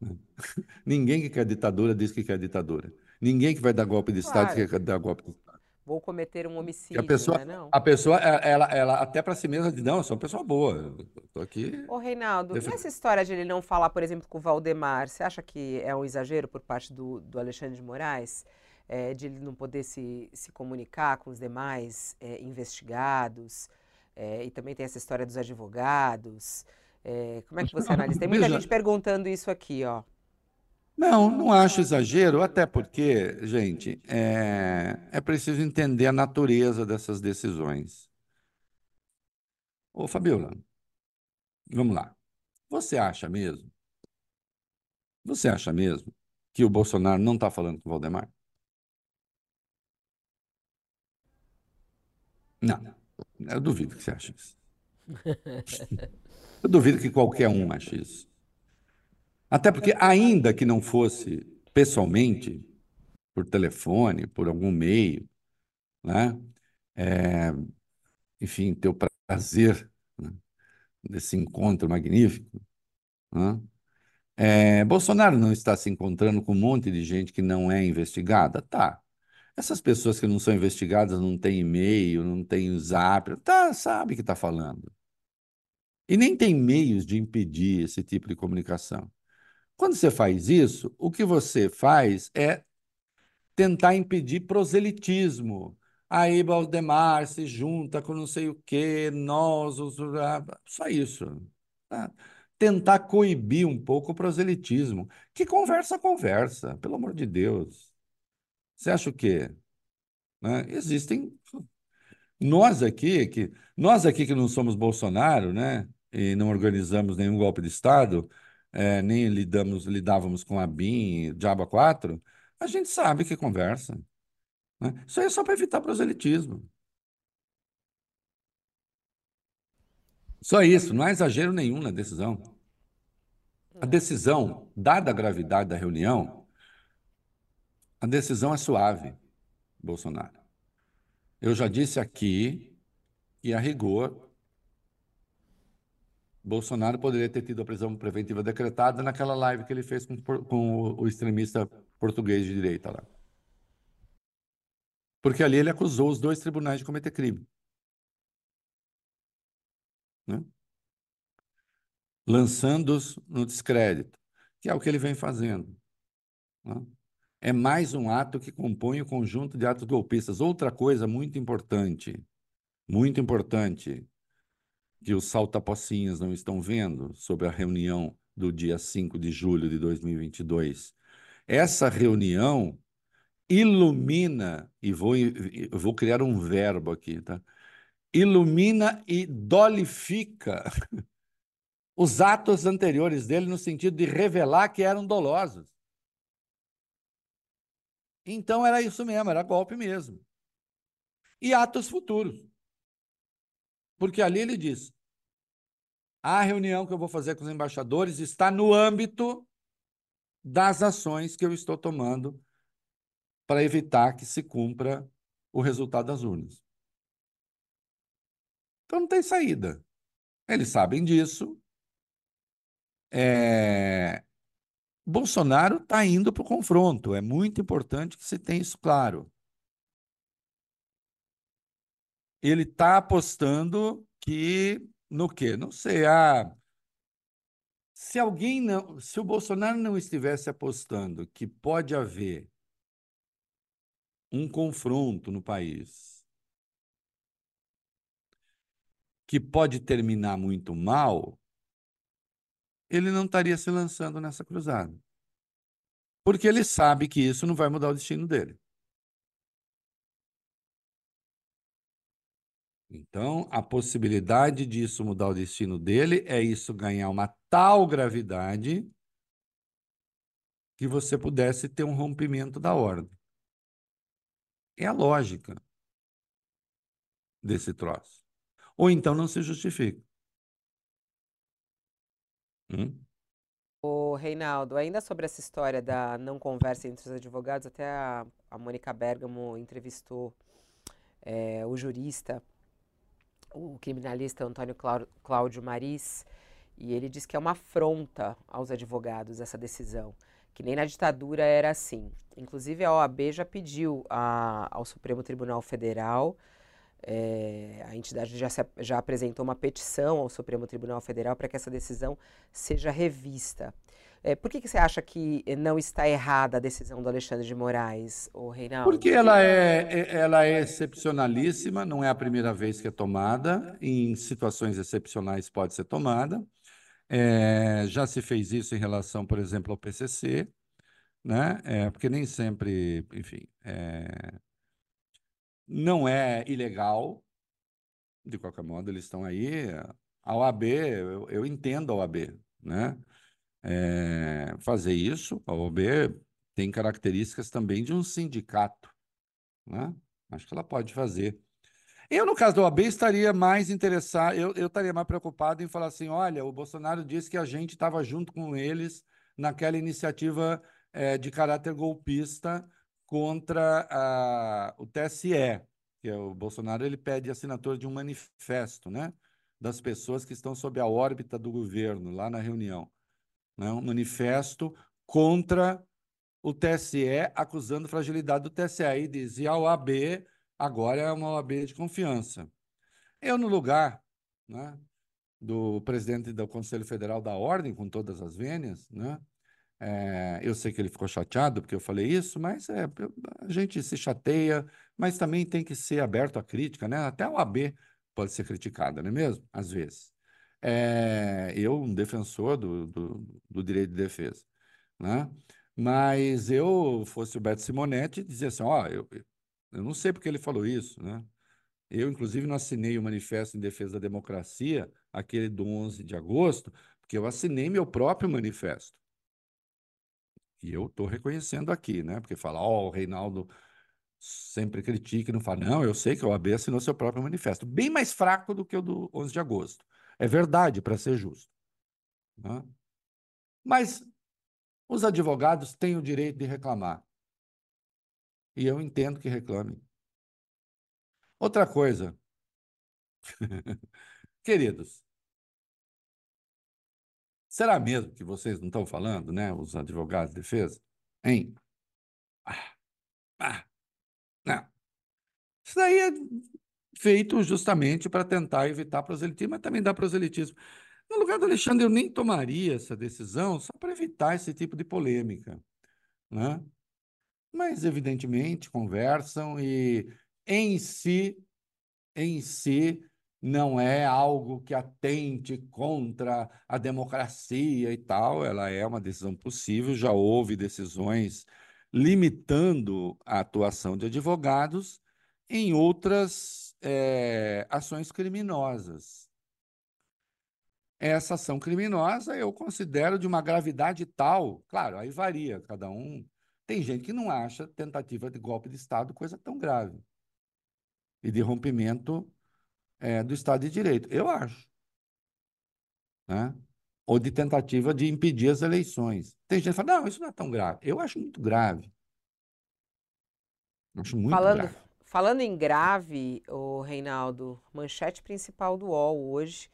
<laughs> Ninguém que quer ditadura diz que quer ditadura. Ninguém que vai dar golpe de Estado claro. quer dar golpe de Estado vou cometer um homicídio, a pessoa, né? Não. A pessoa, ela, ela até para si mesma diz, não, eu sou uma pessoa boa, tô aqui... Ô, Reinaldo, e essa história de ele não falar, por exemplo, com o Valdemar, você acha que é um exagero por parte do, do Alexandre de Moraes? É, de ele não poder se, se comunicar com os demais é, investigados? É, e também tem essa história dos advogados. É, como é que você analisa? Tem muita gente perguntando isso aqui, ó. Não, não acho exagero, até porque, gente, é, é preciso entender a natureza dessas decisões. Ô, Fabiola, vamos lá. Você acha mesmo? Você acha mesmo que o Bolsonaro não está falando com o Valdemar? Não, eu duvido que você ache isso. <laughs> Eu duvido que qualquer um ache isso. Até porque, ainda que não fosse pessoalmente, por telefone, por algum meio, né? É, enfim, ter o prazer né? desse encontro magnífico. Né? É, Bolsonaro não está se encontrando com um monte de gente que não é investigada? Tá. Essas pessoas que não são investigadas não têm e-mail, não têm zap, tá, sabe que está falando. E nem tem meios de impedir esse tipo de comunicação. Quando você faz isso, o que você faz é tentar impedir proselitismo. Aí Valdemar se junta com não sei o quê, nós, os... só isso. Tá? Tentar coibir um pouco o proselitismo. Que conversa, conversa, pelo amor de Deus. Você acha o quê? Né? Existem nós aqui que nós aqui que não somos Bolsonaro, né? E não organizamos nenhum golpe de Estado, é, nem lidamos, lidávamos com a BIM, Diaba 4, a gente sabe que conversa. Né? Isso aí é só para evitar proselitismo. Só isso, não há exagero nenhum na decisão. A decisão, dada a gravidade da reunião, a decisão é suave, Bolsonaro. Eu já disse aqui, e a rigor, Bolsonaro poderia ter tido a prisão preventiva decretada naquela live que ele fez com, com o extremista português de direita lá. Porque ali ele acusou os dois tribunais de cometer crime. Né? Lançando-os no descrédito, que é o que ele vem fazendo. Né? É mais um ato que compõe o conjunto de atos golpistas. Outra coisa muito importante, muito importante, que os saltapocinhas não estão vendo sobre a reunião do dia 5 de julho de 2022. Essa reunião ilumina, e vou, vou criar um verbo aqui, tá? Ilumina e dolifica <laughs> os atos anteriores dele no sentido de revelar que eram dolosos. Então era isso mesmo, era golpe mesmo. E atos futuros. Porque ali ele diz: a reunião que eu vou fazer com os embaixadores está no âmbito das ações que eu estou tomando para evitar que se cumpra o resultado das urnas. Então não tem saída. Eles sabem disso. É... Bolsonaro está indo para o confronto. É muito importante que se tenha isso claro. Ele está apostando que no quê? Não sei. Ah, se alguém não, se o Bolsonaro não estivesse apostando que pode haver um confronto no país que pode terminar muito mal, ele não estaria se lançando nessa cruzada. Porque ele sabe que isso não vai mudar o destino dele. Então, a possibilidade disso mudar o destino dele é isso ganhar uma tal gravidade que você pudesse ter um rompimento da ordem. É a lógica desse troço. Ou então não se justifica. Hum? O Reinaldo, ainda sobre essa história da não conversa entre os advogados, até a, a Mônica Bergamo entrevistou é, o jurista, o criminalista Antônio Cláudio Maris, e ele diz que é uma afronta aos advogados essa decisão que nem na ditadura era assim. Inclusive, a OAB já pediu a, ao Supremo Tribunal Federal, é, a entidade já, se, já apresentou uma petição ao Supremo Tribunal Federal para que essa decisão seja revista. É, por que, que você acha que não está errada a decisão do Alexandre de Moraes, o Reinaldo? Porque ela é, é, ela é excepcionalíssima, não é a primeira vez que é tomada, em situações excepcionais pode ser tomada. É, já se fez isso em relação, por exemplo, ao PCC, né? É, porque nem sempre, enfim, é, não é ilegal, de qualquer modo, eles estão aí. A OAB, eu, eu entendo a OAB, né? É, fazer isso, a OAB tem características também de um sindicato, né? Acho que ela pode fazer. Eu, no caso da OAB, estaria mais interessado, eu, eu estaria mais preocupado em falar assim: olha, o Bolsonaro disse que a gente estava junto com eles naquela iniciativa é, de caráter golpista contra a, o TSE, que é o Bolsonaro ele pede assinatura de um manifesto, né, das pessoas que estão sob a órbita do governo lá na reunião, né, um manifesto contra o TSE, acusando fragilidade do TSE. Aí dizia a OAB agora é uma OAB de confiança. Eu, no lugar né, do presidente do Conselho Federal da Ordem, com todas as vênias, né, é, eu sei que ele ficou chateado porque eu falei isso, mas é, a gente se chateia, mas também tem que ser aberto à crítica, né? Até a OAB pode ser criticada, não é mesmo? Às vezes. É, eu, um defensor do, do, do, direito de defesa, né? Mas eu fosse o Beto Simonetti, dizia assim, ó, oh, eu, eu não sei porque ele falou isso, né? Eu, inclusive, não assinei o Manifesto em Defesa da Democracia, aquele do 11 de agosto, porque eu assinei meu próprio manifesto. E eu estou reconhecendo aqui, né? Porque fala, ó, oh, o Reinaldo sempre critica e não fala, não, eu sei que o AB assinou seu próprio manifesto. Bem mais fraco do que o do 11 de agosto. É verdade, para ser justo. Né? Mas os advogados têm o direito de reclamar. E eu entendo que reclame. Outra coisa, <laughs> queridos, será mesmo que vocês não estão falando, né, os advogados de defesa? Hein? Ah, ah, não. Isso daí é feito justamente para tentar evitar proselitismo, mas também dá proselitismo. No lugar do Alexandre, eu nem tomaria essa decisão só para evitar esse tipo de polêmica. Né? mas evidentemente conversam e em si, em si, não é algo que atente contra a democracia e tal, ela é uma decisão possível, já houve decisões limitando a atuação de advogados em outras é, ações criminosas. Essa ação criminosa eu considero de uma gravidade tal, claro, aí varia, cada um tem gente que não acha tentativa de golpe de Estado coisa tão grave e de rompimento é, do Estado de Direito. Eu acho. Né? Ou de tentativa de impedir as eleições. Tem gente que fala, não, isso não é tão grave. Eu acho muito grave. Acho muito falando, grave. Falando em grave, o Reinaldo, manchete principal do UOL hoje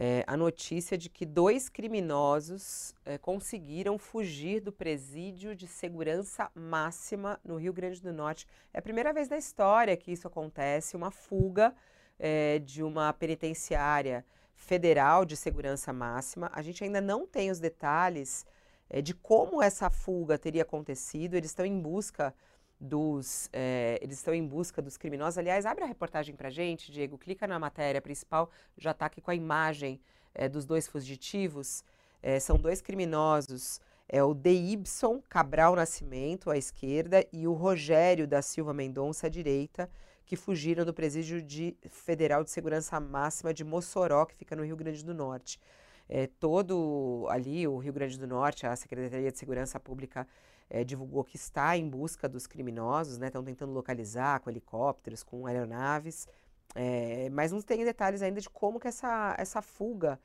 é, a notícia de que dois criminosos é, conseguiram fugir do presídio de segurança máxima no Rio Grande do Norte. É a primeira vez na história que isso acontece, uma fuga é, de uma penitenciária federal de segurança máxima. A gente ainda não tem os detalhes é, de como essa fuga teria acontecido. Eles estão em busca dos é, eles estão em busca dos criminosos. Aliás, abre a reportagem para gente, Diego. Clica na matéria principal, já está aqui com a imagem é, dos dois fugitivos. É, são dois criminosos. É o Deibson Cabral Nascimento à esquerda e o Rogério da Silva Mendonça à direita, que fugiram do presídio de Federal de Segurança Máxima de Mossoró, que fica no Rio Grande do Norte. É, todo ali, o Rio Grande do Norte, a Secretaria de Segurança Pública é, divulgou que está em busca dos criminosos, né? Estão tentando localizar com helicópteros, com aeronaves, é, mas não tem detalhes ainda de como que essa, essa fuga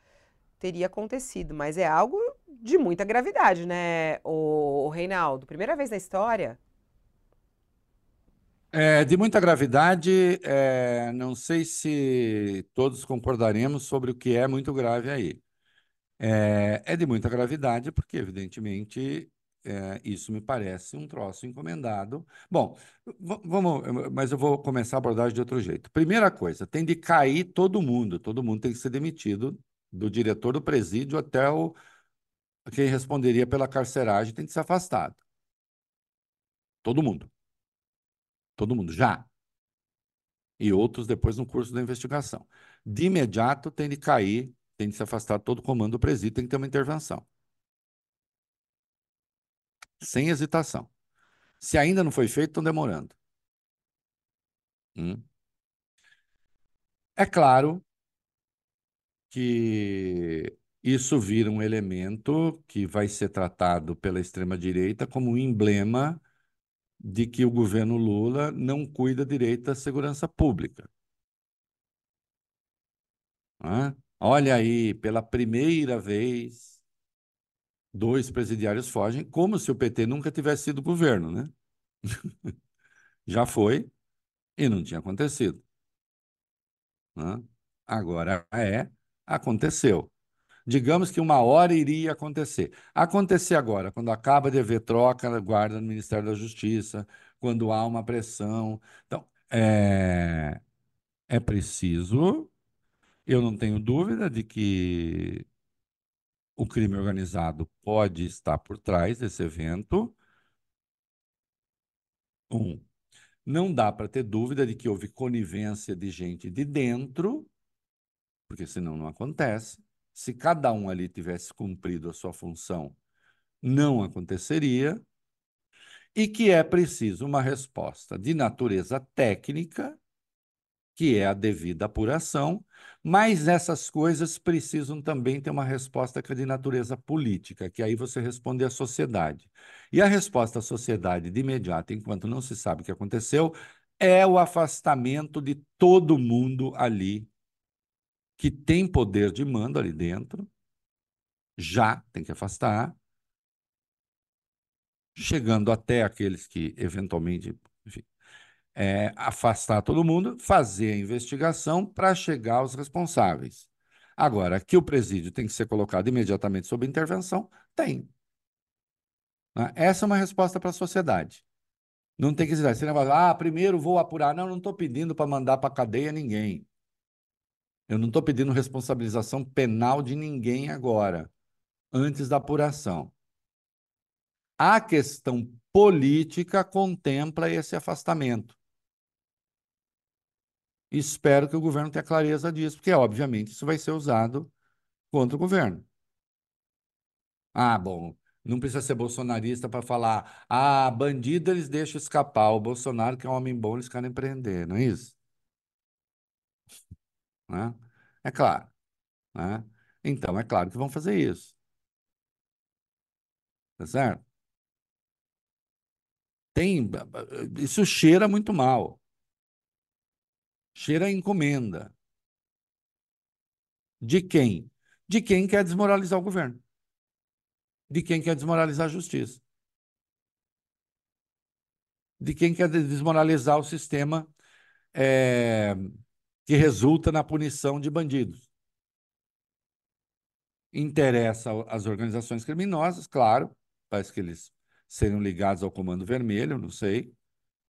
teria acontecido. Mas é algo de muita gravidade, né, o, o Reinaldo? Primeira vez na história. É, de muita gravidade, é, não sei se todos concordaremos sobre o que é muito grave aí. É, é de muita gravidade, porque, evidentemente, é, isso me parece um troço encomendado. Bom, vamos, mas eu vou começar a abordagem de outro jeito. Primeira coisa, tem de cair todo mundo, todo mundo tem que ser demitido, do diretor do presídio até o quem responderia pela carceragem tem que ser afastado. Todo mundo. Todo mundo, já. E outros depois no curso da investigação. De imediato tem de cair, tem de se afastar todo o comando do presídio, tem que ter uma intervenção sem hesitação. Se ainda não foi feito, estão demorando. Hum. É claro que isso vira um elemento que vai ser tratado pela extrema-direita como um emblema de que o governo Lula não cuida direito da segurança pública. Olha aí, pela primeira vez, dois presidiários fogem, como se o PT nunca tivesse sido governo, né? <laughs> Já foi e não tinha acontecido. Né? Agora é, aconteceu. Digamos que uma hora iria acontecer. Acontecer agora, quando acaba de haver troca guarda no Ministério da Justiça, quando há uma pressão. Então, é, é preciso, eu não tenho dúvida de que o crime organizado pode estar por trás desse evento. Um, não dá para ter dúvida de que houve conivência de gente de dentro, porque senão não acontece. Se cada um ali tivesse cumprido a sua função, não aconteceria. E que é preciso uma resposta de natureza técnica que é a devida apuração, mas essas coisas precisam também ter uma resposta que é de natureza política, que aí você responde à sociedade. E a resposta à sociedade de imediato, enquanto não se sabe o que aconteceu, é o afastamento de todo mundo ali que tem poder de mando ali dentro, já tem que afastar, chegando até aqueles que eventualmente enfim, é, afastar todo mundo, fazer a investigação para chegar aos responsáveis. Agora, que o presídio tem que ser colocado imediatamente sob intervenção, tem. Né? Essa é uma resposta para a sociedade. Não tem que dizer, você ah, primeiro vou apurar. Não, não estou pedindo para mandar para a cadeia ninguém. Eu não estou pedindo responsabilização penal de ninguém agora, antes da apuração. A questão política contempla esse afastamento. Espero que o governo tenha clareza disso, porque, obviamente, isso vai ser usado contra o governo. Ah, bom, não precisa ser bolsonarista para falar, ah, bandido eles deixam escapar, o Bolsonaro, que é um homem bom, eles querem prender, não é isso? Né? É claro. Né? Então, é claro que vão fazer isso. Tá certo? Tem, isso cheira muito mal. Cheira a encomenda. De quem? De quem quer desmoralizar o governo. De quem quer desmoralizar a justiça. de quem quer desmoralizar o sistema é, que resulta na punição de bandidos. Interessa às organizações criminosas, claro, parece que eles seriam ligados ao Comando Vermelho, não sei,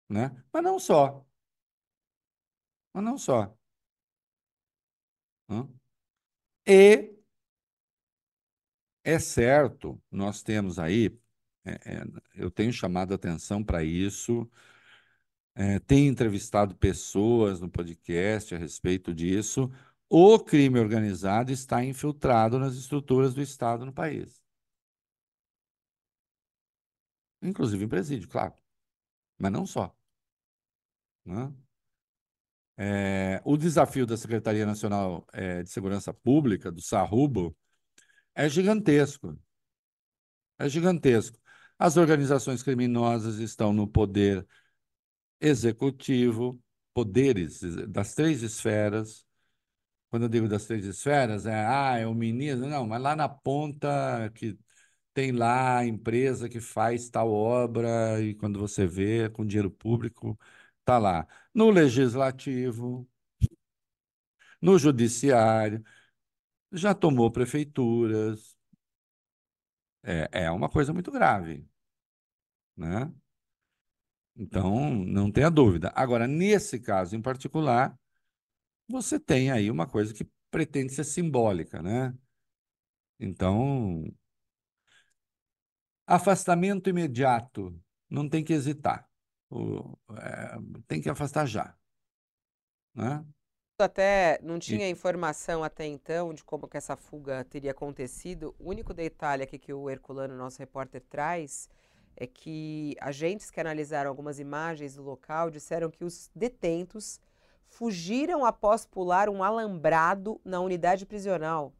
né? Mas não só. Mas não só. E é certo, nós temos aí, é, é, eu tenho chamado atenção para isso, é, tenho entrevistado pessoas no podcast a respeito disso. O crime organizado está infiltrado nas estruturas do Estado no país. Inclusive em presídio, claro. Mas não só. Né? É, o desafio da Secretaria Nacional é, de Segurança Pública, do Sarrubo, é gigantesco. É gigantesco. As organizações criminosas estão no poder executivo, poderes das três esferas. Quando eu digo das três esferas, é, ah, é o ministro. Não, mas lá na ponta que tem lá a empresa que faz tal obra e quando você vê com dinheiro público, tá lá. No legislativo, no judiciário, já tomou prefeituras. É, é uma coisa muito grave, né? Então, não tenha dúvida. Agora, nesse caso em particular, você tem aí uma coisa que pretende ser simbólica, né? Então, afastamento imediato, não tem que hesitar. O, é, tem que afastar já. Né? Até não tinha e... informação até então de como que essa fuga teria acontecido. O único detalhe aqui que o Herculano, nosso repórter, traz é que agentes que analisaram algumas imagens do local disseram que os detentos fugiram após pular um alambrado na unidade prisional.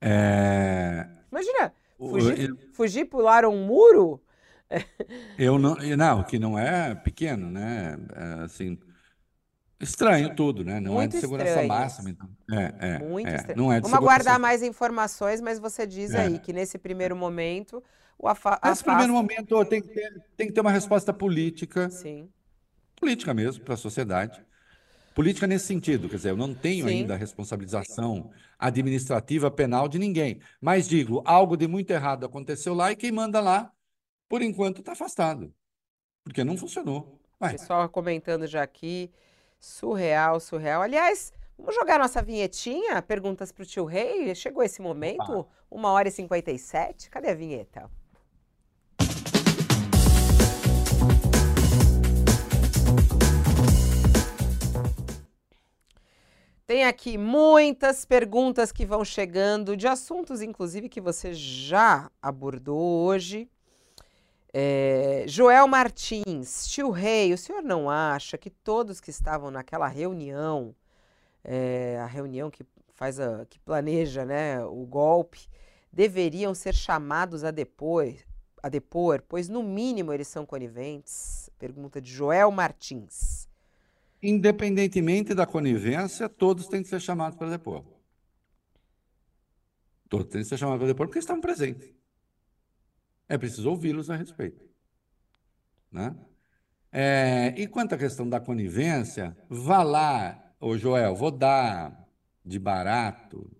É. Imagina, fugir, fugir, pular um muro? <laughs> Eu não, não, que não é pequeno, né? É, assim, Estranho tudo, né? Não Muito é de segurança estranho. máxima. Então. É, é, Muito é. estranho. Não é de Vamos aguardar mais informações, mas você diz é. aí que nesse primeiro momento o afa Nesse primeiro momento tem que, ter, tem que ter uma resposta política. Sim. Política mesmo, para a sociedade. Política nesse sentido, quer dizer, eu não tenho Sim. ainda a responsabilização administrativa penal de ninguém. Mas digo, algo de muito errado aconteceu lá e quem manda lá, por enquanto, está afastado. Porque não funcionou. Vai. Pessoal comentando já aqui. Surreal, surreal. Aliás, vamos jogar nossa vinhetinha? Perguntas para o tio Rei. Chegou esse momento? Uma hora e 57. Cadê a vinheta? Tem aqui muitas perguntas que vão chegando, de assuntos, inclusive, que você já abordou hoje. É, Joel Martins, tio Rei, o senhor não acha que todos que estavam naquela reunião, é, a reunião que faz a, que planeja né, o golpe, deveriam ser chamados a depor, a depor, pois no mínimo eles são coniventes? Pergunta de Joel Martins. Independentemente da conivência, todos têm que ser chamados para depor. Todos têm que ser chamados para depor porque estão presentes. É preciso ouvi-los a respeito. Né? É, e quanto à questão da conivência, vá lá, ô Joel, vou dar de barato,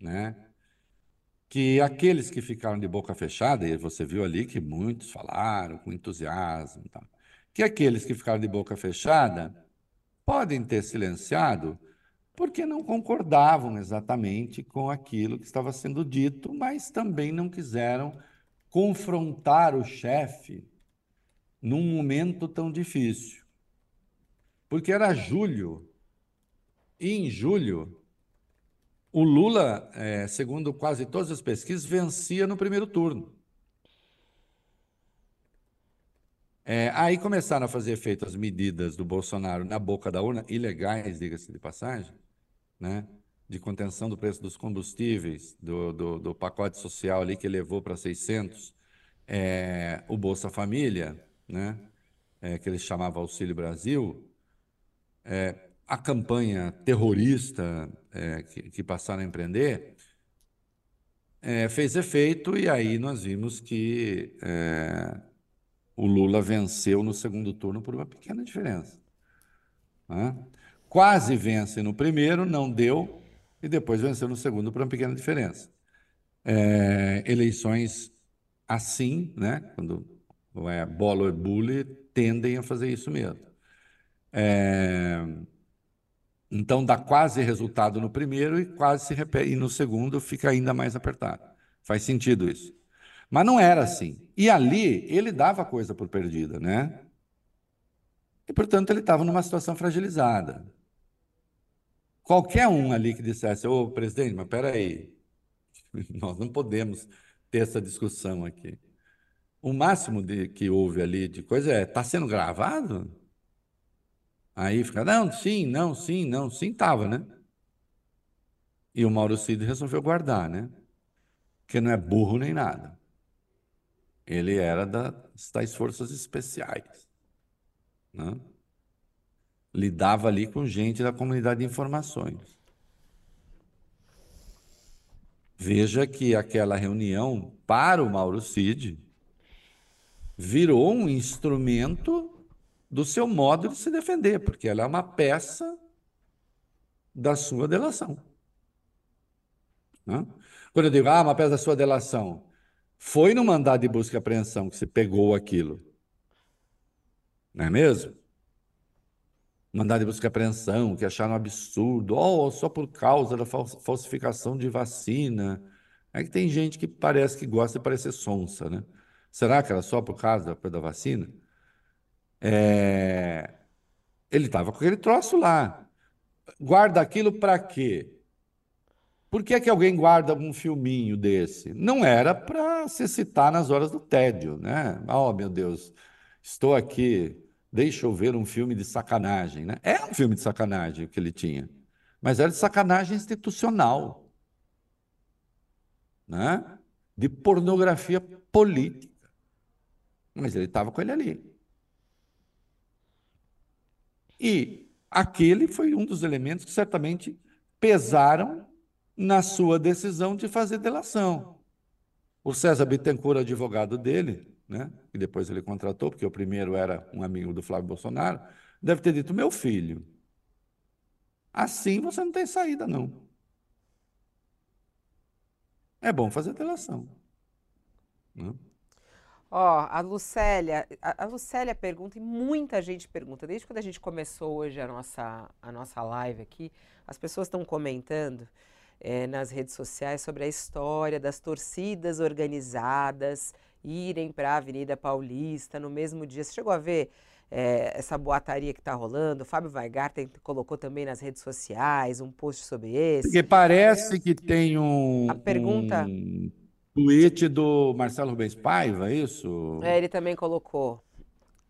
né? Que aqueles que ficaram de boca fechada, e você viu ali que muitos falaram com entusiasmo, tá? que aqueles que ficaram de boca fechada podem ter silenciado porque não concordavam exatamente com aquilo que estava sendo dito, mas também não quiseram confrontar o chefe num momento tão difícil. Porque era julho, e em julho, o Lula, é, segundo quase todas as pesquisas, vencia no primeiro turno. É, aí começaram a fazer efeito as medidas do Bolsonaro na boca da urna, ilegais, diga-se de passagem, né? de contenção do preço dos combustíveis, do, do, do pacote social ali que levou para 600, é, o Bolsa Família, né, é, que eles chamavam Auxílio Brasil, é, a campanha terrorista é, que, que, passaram a empreender, é, fez efeito e aí nós vimos que é, o Lula venceu no segundo turno por uma pequena diferença. Né? Quase vence no primeiro, não deu, e depois venceu no segundo por uma pequena diferença. É, eleições assim, né, quando é bola ou bully, tendem a fazer isso mesmo. É, então dá quase resultado no primeiro e quase se repete, e no segundo fica ainda mais apertado. Faz sentido isso. Mas não era assim. E ali ele dava coisa por perdida, né? E portanto ele estava numa situação fragilizada. Qualquer um ali que dissesse, ô presidente, mas peraí, <laughs> nós não podemos ter essa discussão aqui. O máximo de, que houve ali de coisa é, está sendo gravado? Aí fica, não, sim, não, sim, não, sim, estava, né? E o Mauro Cid resolveu guardar, né? Porque não é burro nem nada. Ele era das tais forças especiais. Né? Lidava ali com gente da comunidade de informações. Veja que aquela reunião, para o Mauro Cid, virou um instrumento do seu modo de se defender, porque ela é uma peça da sua delação. Né? Quando eu digo, ah, uma peça da sua delação, foi no mandado de busca e apreensão que você pegou aquilo. Não é mesmo? Mandado de busca e apreensão, que acharam absurdo, oh, só por causa da falsificação de vacina. É que tem gente que parece que gosta de parecer sonsa, né? Será que era só por causa da, da vacina? É... Ele estava com aquele troço lá. Guarda aquilo para quê? Por que, é que alguém guarda um filminho desse? Não era para se citar nas horas do tédio, né? Oh, meu Deus, estou aqui, deixa eu ver um filme de sacanagem, né? É um filme de sacanagem que ele tinha, mas era de sacanagem institucional, né? De pornografia política. Mas ele estava com ele ali. E aquele foi um dos elementos que certamente pesaram na sua decisão de fazer delação. O César Bittencourt, advogado dele, né, que depois ele contratou, porque o primeiro era um amigo do Flávio Bolsonaro, deve ter dito: meu filho, assim você não tem saída, não. É bom fazer delação. Né? Ó, a Lucélia, a, Lucélia pergunta, e muita gente pergunta, desde quando a gente começou hoje a nossa, a nossa live aqui, as pessoas estão comentando é, nas redes sociais sobre a história das torcidas organizadas irem para a Avenida Paulista no mesmo dia. Você chegou a ver é, essa boataria que está rolando? O Fábio Weigarten colocou também nas redes sociais um post sobre esse. Porque parece que tem um. A pergunta. Um tweet do Marcelo Rubens Paiva, é isso? É, ele também colocou.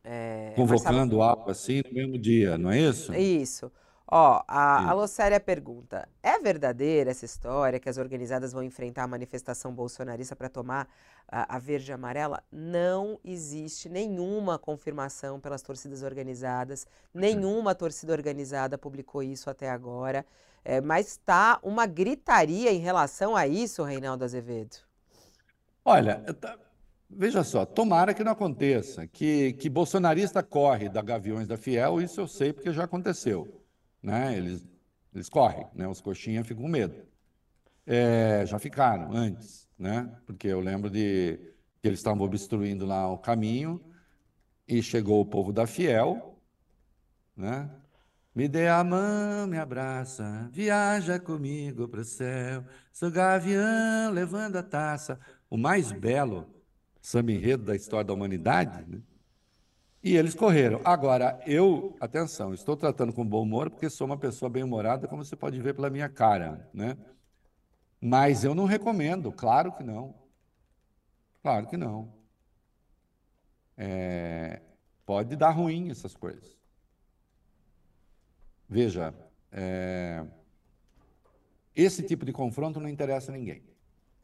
É, Convocando Marcelo... algo assim no mesmo dia, não é isso? Isso. Ó, a, a Lucélia pergunta: é verdadeira essa história que as organizadas vão enfrentar a manifestação bolsonarista para tomar a, a, verde e amarela? Não existe nenhuma confirmação pelas torcidas organizadas, nenhuma torcida organizada publicou isso até agora. É, mas está uma gritaria em relação a isso, Reinaldo Azevedo. Olha, veja só, tomara que não aconteça, que, que bolsonarista corre da Gaviões da Fiel, isso eu sei porque já aconteceu. Né? Eles, eles correm, né? os coxinhas ficam com medo. É, já ficaram antes, né? porque eu lembro de que eles estavam obstruindo lá o caminho e chegou o povo da Fiel, né? Me dê a mão, me abraça, viaja comigo para o céu. Sou gavião levando a taça o mais belo samba enredo da história da humanidade, né? E eles correram. Agora, eu, atenção, estou tratando com bom humor porque sou uma pessoa bem-humorada, como você pode ver pela minha cara, né? Mas eu não recomendo, claro que não. Claro que não. É, pode dar ruim essas coisas. Veja, é, esse tipo de confronto não interessa a ninguém.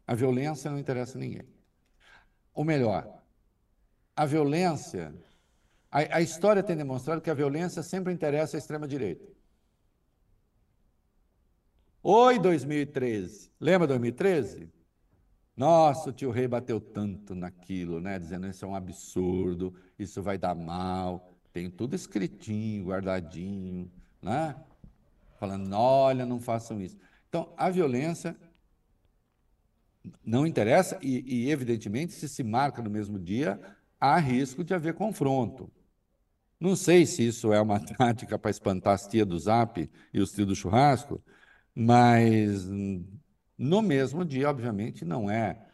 A violência não interessa a ninguém. Ou melhor, a violência. A, a história tem demonstrado que a violência sempre interessa à extrema-direita. Oi, 2013. Lembra 2013? Nossa, o tio Rei bateu tanto naquilo, né? Dizendo isso é um absurdo, isso vai dar mal. Tem tudo escritinho, guardadinho, né? Falando, olha, não façam isso. Então, a violência não interessa e, e, evidentemente, se se marca no mesmo dia, há risco de haver confronto. Não sei se isso é uma <laughs> tática para espantar as tias do Zap e os tios do churrasco, mas no mesmo dia, obviamente, não é.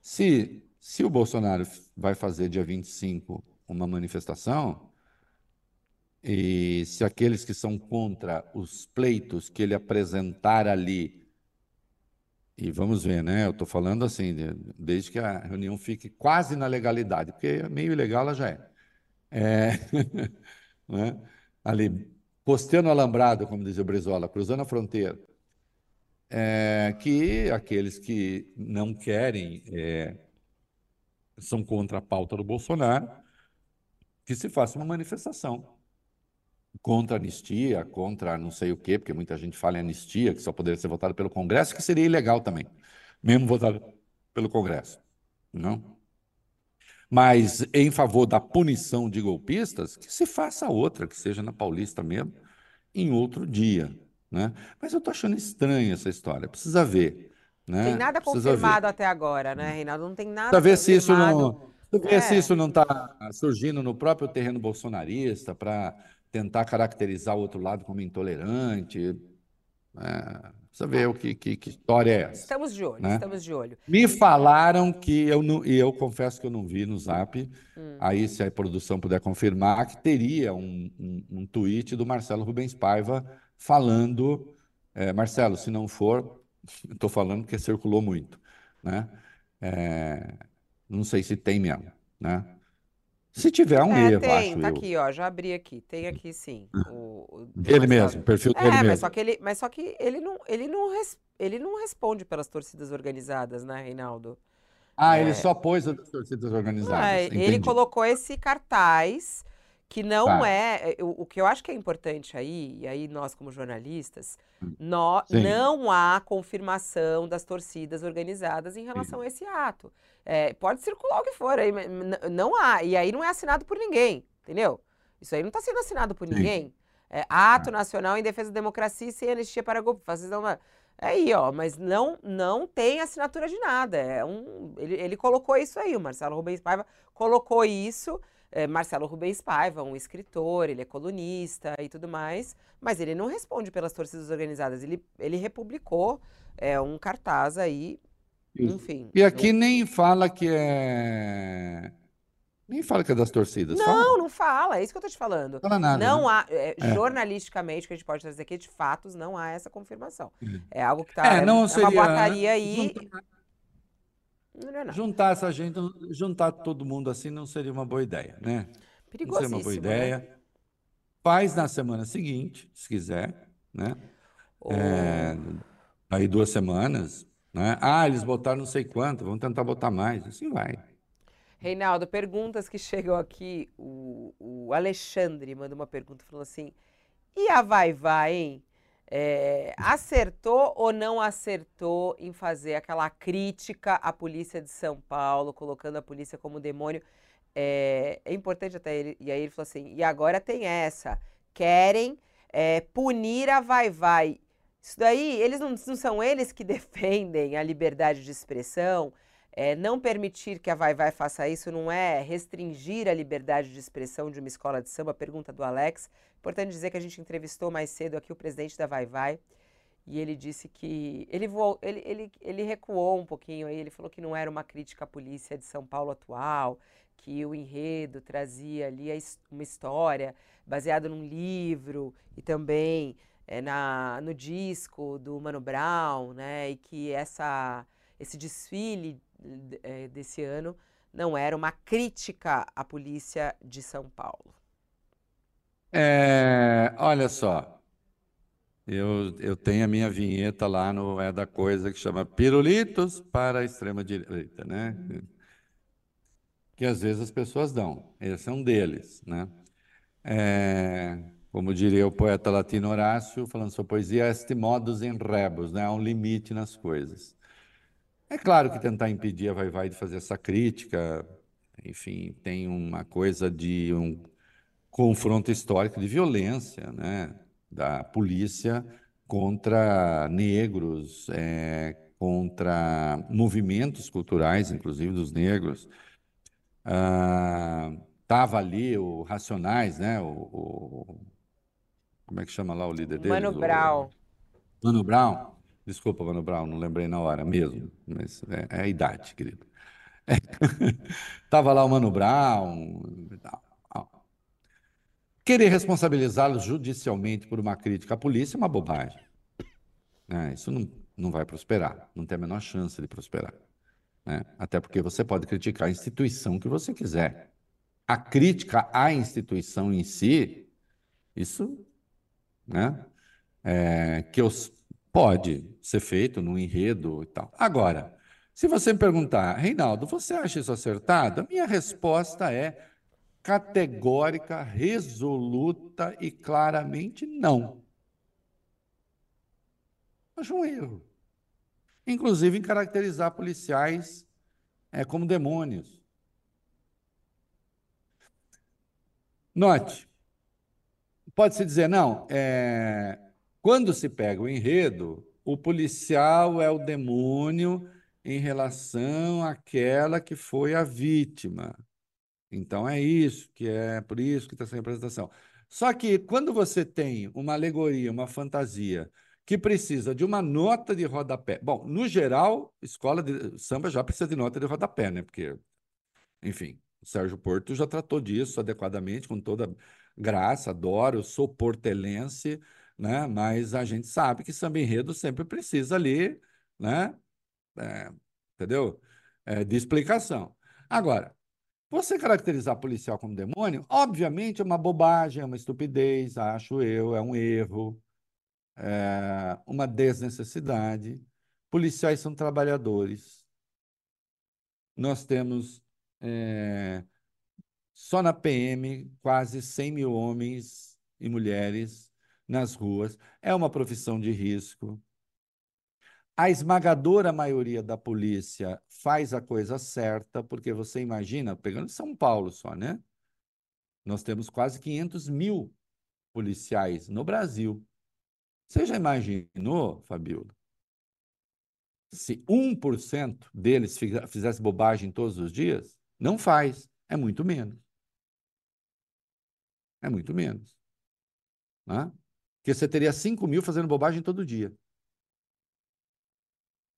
Se, se o Bolsonaro vai fazer dia 25 uma manifestação, e se aqueles que são contra os pleitos que ele apresentar ali e vamos ver, né? Eu estou falando assim, desde que a reunião fique quase na legalidade, porque meio ilegal ela já é. É <laughs> né? Ali, posteando alambrado, como dizia o Brizola, cruzando a fronteira, é, que aqueles que não querem, é, são contra a pauta do Bolsonaro, que se faça uma manifestação contra a anistia, contra não sei o quê, porque muita gente fala em anistia, que só poderia ser votado pelo Congresso, que seria ilegal também, mesmo votado pelo Congresso. Não? Mas em favor da punição de golpistas, que se faça outra, que seja na Paulista mesmo, em outro dia. Né? Mas eu estou achando estranha essa história, precisa ver. Né? Tem nada precisa confirmado ver. até agora, né, Reinaldo? Não tem nada Precisa ver confirmado. se isso não. Ver É. se isso não está surgindo no próprio terreno bolsonarista para tentar caracterizar o outro lado como intolerante. É, precisa ver o que, que, que história é essa. Estamos de olho, né? estamos de olho. Me falaram que eu não, e eu confesso que eu não vi no Zap, Hum. aí se a produção puder confirmar, que teria um, um, um tweet do Marcelo Rubens Paiva falando, é, Marcelo, se não for, <laughs> estou falando porque circulou muito, né? É, não sei se tem mesmo, né? Se tiver, é um É, erro, tem, acho tá eu. aqui, ó, já abri aqui. Tem aqui sim. O, o Marcelo. mesmo, perfil dele É, mas mesmo. só que ele, mas só que ele não, ele não, res- ele não responde pelas torcidas organizadas, né, Reinaldo? Ah, ele só pôs as torcidas Ah, organizadas, ele entendi. colocou esse cartaz que não Tá. é, o, o que eu acho que é importante aí, e aí nós como jornalistas, nó- Sim. não há confirmação das torcidas organizadas em relação a esse ato. É, pode circular o que for aí, não há, e aí não é assinado por ninguém, entendeu? Isso aí não está sendo assinado por Sim. ninguém. É, ato nacional em defesa da democracia e sem anistia para golpe. Não... É aí, ó, mas não, não tem assinatura de nada. É um, ele, ele colocou isso aí, o Marcelo Rubens Paiva colocou isso. É, Marcelo Rubens Paiva, um escritor, ele é colunista e tudo mais, mas ele não responde pelas torcidas organizadas. Ele, ele republicou é, um cartaz aí, Isso. enfim. E aqui nem fala que é. Nem fala que é das torcidas. Não, Fala? não fala, é isso que eu tô te falando. Não fala nada. Não né? há, é, É. jornalisticamente, que a gente pode trazer aqui, de fatos, não há essa confirmação. Uhum. É algo que tá, É, é, não uma seria. boataria aí. Juntar, Não é nada. juntar essa gente, juntar todo mundo assim não seria uma boa ideia, né? Não seria uma boa Perigosíssimo, né? ideia. Faz na semana seguinte, se quiser, né? É, aí duas semanas, né? Ah, eles botaram não sei quanto, vamos tentar botar mais. Assim vai. Reinaldo, perguntas que chegam aqui. O, o Alexandre manda uma pergunta falando assim: e a Vai Vai, hein? É, acertou ou não acertou em fazer aquela crítica à polícia de São Paulo, colocando a polícia como demônio? É, é importante até ele. E aí ele falou assim: e agora tem essa. Querem é, punir a Vai Vai. Isso daí, eles não, não são eles que <laughs> defendem a liberdade de expressão. Não permitir que a Vai Vai faça isso não é restringir a liberdade de expressão de uma escola de samba? Pergunta do Alex. Importante dizer que a gente entrevistou mais cedo aqui o presidente da Vai Vai e ele disse que. Ele, voou, ele, ele, ele recuou um pouquinho aí, ele falou que não era uma crítica à polícia de São Paulo atual, que o enredo trazia ali uma história baseada num livro e também é, na, no disco do Mano Brown, né? E que essa, esse desfile eh, desse ano não era uma crítica à polícia de São Paulo. É, olha só, eu, eu tenho a minha vinheta lá no É da Coisa que chama Pirulitos para a extrema-direita, né? Que às vezes as pessoas dão. Esse é um deles, né? É, como diria o poeta latino Horácio, falando sua poesia, est modus in rebus, né? Há um limite nas coisas. É claro que tentar impedir a Vai Vai de fazer essa crítica, enfim, tem uma coisa de um confronto histórico de violência, né, da polícia contra negros, é, contra movimentos culturais, inclusive dos negros. Estava ah, ali o Racionais, né, o, o, como é que chama lá o líder deles? Mano Brown. O, Mano Brown. Desculpa, Mano Brown, não lembrei na hora mesmo, mas é, é a idade, querido. É. <laughs> Tava lá o Mano Brown. Querer responsabilizá-los judicialmente por uma crítica à polícia é uma bobagem. É, isso não, não vai prosperar, não tem a menor chance de prosperar. Né? Até porque você pode criticar a instituição que você quiser. A crítica à instituição em si, isso, né? É, que os, pode ser feito no enredo e tal. Agora, se você me perguntar, Reinaldo, você acha isso acertado? A minha resposta é categórica, resoluta e claramente não. Acho um erro. Inclusive em caracterizar policiais é, como demônios. Note, pode-se dizer, não, é, quando se pega o enredo, o policial é o demônio em relação àquela que foi a vítima. Então é isso que é por isso que está essa representação. Só que quando você tem uma alegoria, uma fantasia que precisa de uma nota de rodapé. Bom, no geral, escola de samba já precisa de nota de rodapé, né? Porque, enfim, o Sérgio Porto já tratou disso adequadamente, com toda graça, adoro, sou portelense, né? Mas a gente sabe que samba enredo sempre precisa ali, né? É, entendeu? É, de explicação. Agora, você caracterizar policial como demônio, obviamente é uma bobagem, é uma estupidez, acho eu, é um erro, é uma desnecessidade. Policiais são trabalhadores. Nós temos é, só na PM quase 100 mil homens e mulheres nas ruas. É uma profissão de risco. A esmagadora maioria da polícia faz a coisa certa, porque você imagina, pegando São Paulo só, né? Nós temos quase 500 mil policiais no Brasil. Você já imaginou, Fabiola, se 1% deles fizesse bobagem todos os dias? Não faz, é muito menos. É muito menos. Né? Porque você teria 5 mil fazendo bobagem todo dia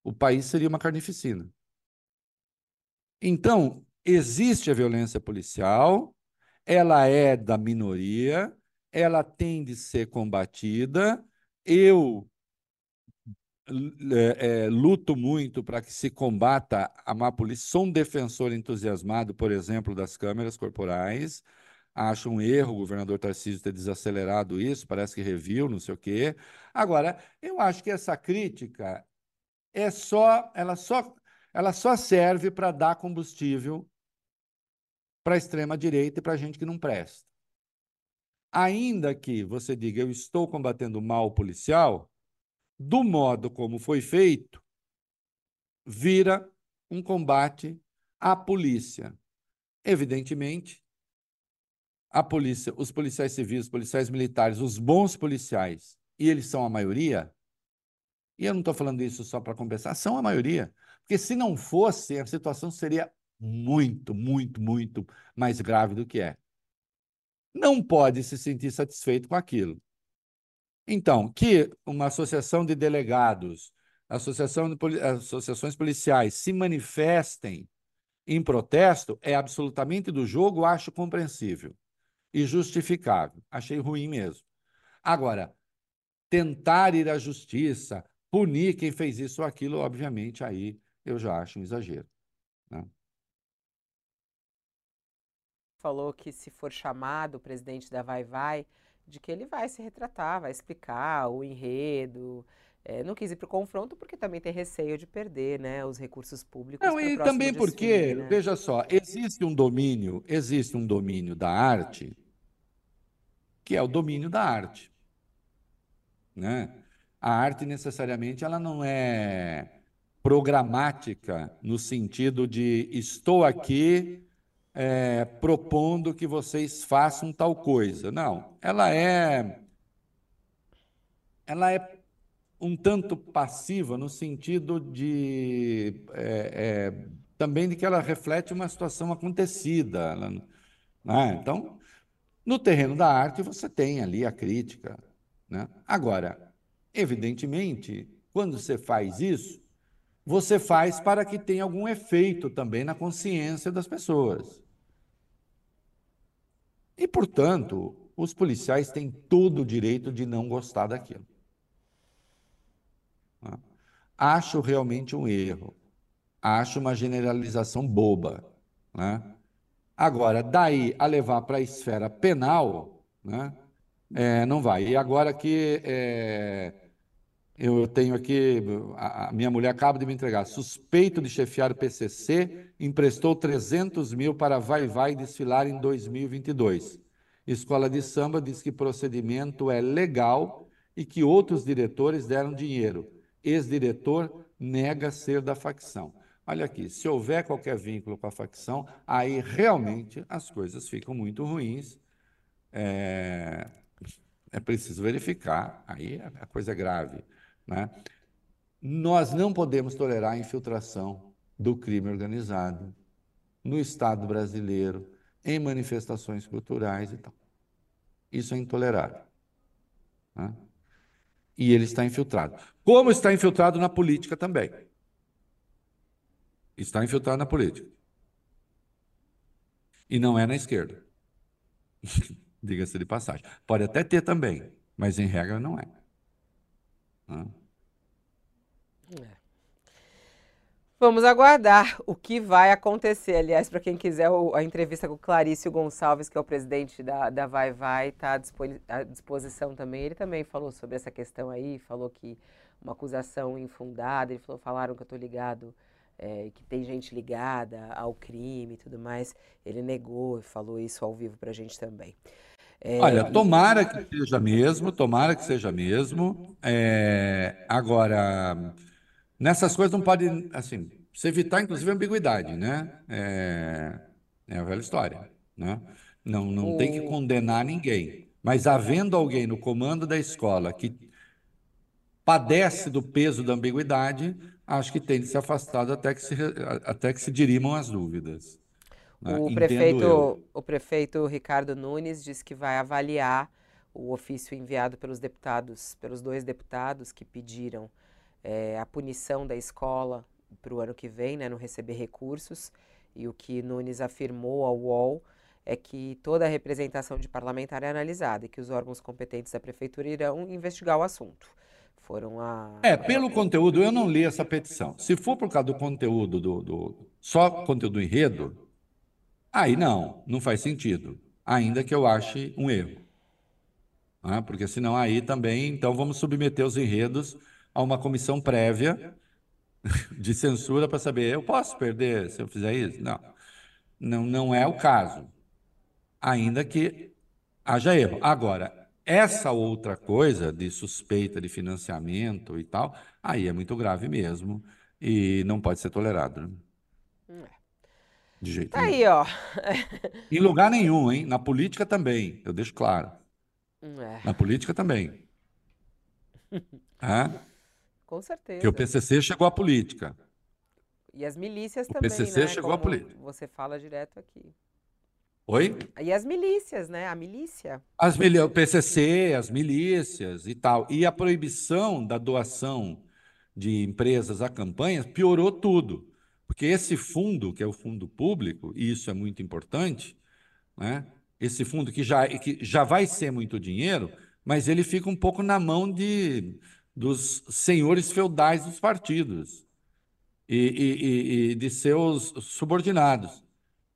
o país seria uma carnificina. Então, existe a violência policial, ela é da minoria, ela tem de ser combatida. Eu é, é, luto muito para que se combata a má polícia. Sou um defensor entusiasmado, por exemplo, das câmeras corporais. Acho um erro o governador Tarcísio ter desacelerado isso, parece que reviu, não sei o quê. Agora, eu acho que essa crítica é só, ela só, ela só serve para dar combustível para a extrema direita e para gente que não presta. Ainda que você diga eu estou combatendo mal policial, do modo como foi feito, vira um combate à polícia. Evidentemente, a polícia, os policiais civis, os policiais militares, os bons policiais, e eles são a maioria, e eu não estou falando isso só para compensar, são a maioria. Porque se não fosse, a situação seria muito, muito, muito mais grave do que é. Não pode se sentir satisfeito com aquilo. Então, que uma associação de delegados, associação de poli associações policiais se manifestem em protesto é absolutamente do jogo, acho compreensível e justificável. Achei ruim mesmo. Agora, tentar ir à justiça, punir quem fez isso ou aquilo, obviamente, aí eu já acho um exagero. Né? Falou que se for chamado o presidente da Vai Vai, de que ele vai se retratar, vai explicar o enredo. É, não quis ir para o confronto porque também tem receio de perder né, os recursos públicos. Não, e também desfile, porque, né? veja só, existe um domínio, existe um domínio da arte, que é o domínio da arte. Né? A arte necessariamente ela não é programática no sentido de estou aqui é, propondo que vocês façam tal coisa. Não, ela é ela é um tanto passiva no sentido de é, é, também de que ela reflete uma situação acontecida. Ela, né? Então, no terreno da arte você tem ali a crítica. Né? Agora, evidentemente, quando você faz isso, você faz para que tenha algum efeito também na consciência das pessoas. E, portanto, os policiais têm todo o direito de não gostar daquilo. Acho realmente um erro. Acho uma generalização boba. Né? Agora, daí a levar para a esfera penal, né? É, não vai. E agora que é, eu tenho aqui, a, minha mulher acaba de me entregar, suspeito de chefiar o PCC, emprestou 300 mil para Vai Vai desfilar em 2022. Escola de Samba diz que procedimento é legal e que outros diretores deram dinheiro. Ex-diretor nega ser da facção. Olha aqui, se houver qualquer vínculo com a facção, aí realmente as coisas ficam muito ruins. É, é preciso verificar, aí a coisa é grave. Né? Nós não podemos tolerar a infiltração do crime organizado no Estado brasileiro, em manifestações culturais e tal. Isso é intolerável. Né? E ele está infiltrado. Como está infiltrado na política também. Está infiltrado na política. E não é na esquerda. <laughs> Diga-se de passagem. Pode até ter também, mas em regra não é. É. Vamos aguardar o que vai acontecer. Aliás, para quem quiser a entrevista com Clarício Gonçalves, que é o presidente da, da Vai Vai, está à disposição também. Ele também falou sobre essa questão aí, falou que uma acusação infundada, ele falou, falaram que eu estou ligado, é, que tem gente ligada ao crime e tudo mais. Ele negou e falou isso ao vivo para a gente também. É, Olha, tomara que seja mesmo, tomara que seja mesmo. É, agora, nessas coisas não pode, assim, se evitar, inclusive, a ambiguidade, né? É, é a velha história, né? Não, não tem que condenar ninguém. Mas havendo alguém no comando da escola que padece do peso da ambiguidade, acho que tem de se afastar até que se, até que se dirimam as dúvidas. Né? O, prefeito, o prefeito Ricardo Nunes disse que vai avaliar o ofício enviado pelos deputados, pelos dois deputados que pediram é, a punição da escola para o ano que vem, né, não receber recursos. E o que Nunes afirmou ao UOL é que toda a representação de parlamentar é analisada e que os órgãos competentes da prefeitura irão investigar o assunto. Foram a. É, pelo conteúdo, eu não li essa petição. Se for por causa do conteúdo, do, do só conteúdo do enredo, Aí não, não faz sentido, ainda que eu ache um erro. Né? Porque senão aí também, então vamos submeter os enredos a uma comissão prévia <laughs> de censura para saber, eu posso perder se eu fizer isso? Não, não, não é o caso, ainda que haja erro. Agora, essa outra coisa de suspeita de financiamento e tal, aí é muito grave mesmo e não pode ser tolerado. Né? De jeito Tá nenhum. aí, ó. <laughs> Em lugar nenhum, hein? Na política também, eu deixo claro. É, Na política também. É? com certeza. Que o PCC chegou à política. E as milícias O também, PCC né? chegou à Como política. Você fala direto aqui. Oi? E as milícias, né? A milícia. As mili- o PCC, as milícias e tal. E a proibição da doação de empresas a campanhas piorou tudo. Porque esse fundo, que é o fundo público, e isso é muito importante, né? esse fundo que já, que já vai ser muito dinheiro, mas ele fica um pouco na mão de, dos senhores feudais dos partidos e, e- e- de seus subordinados.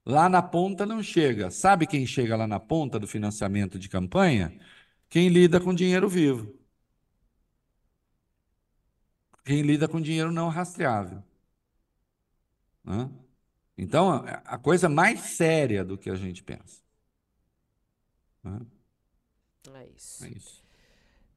Lá na ponta não chega. Sabe quem chega lá na ponta do financiamento de campanha? Quem lida com dinheiro vivo. Quem lida com dinheiro não rastreável. Né? Então, a coisa mais séria do que a gente pensa. né? É isso. É isso.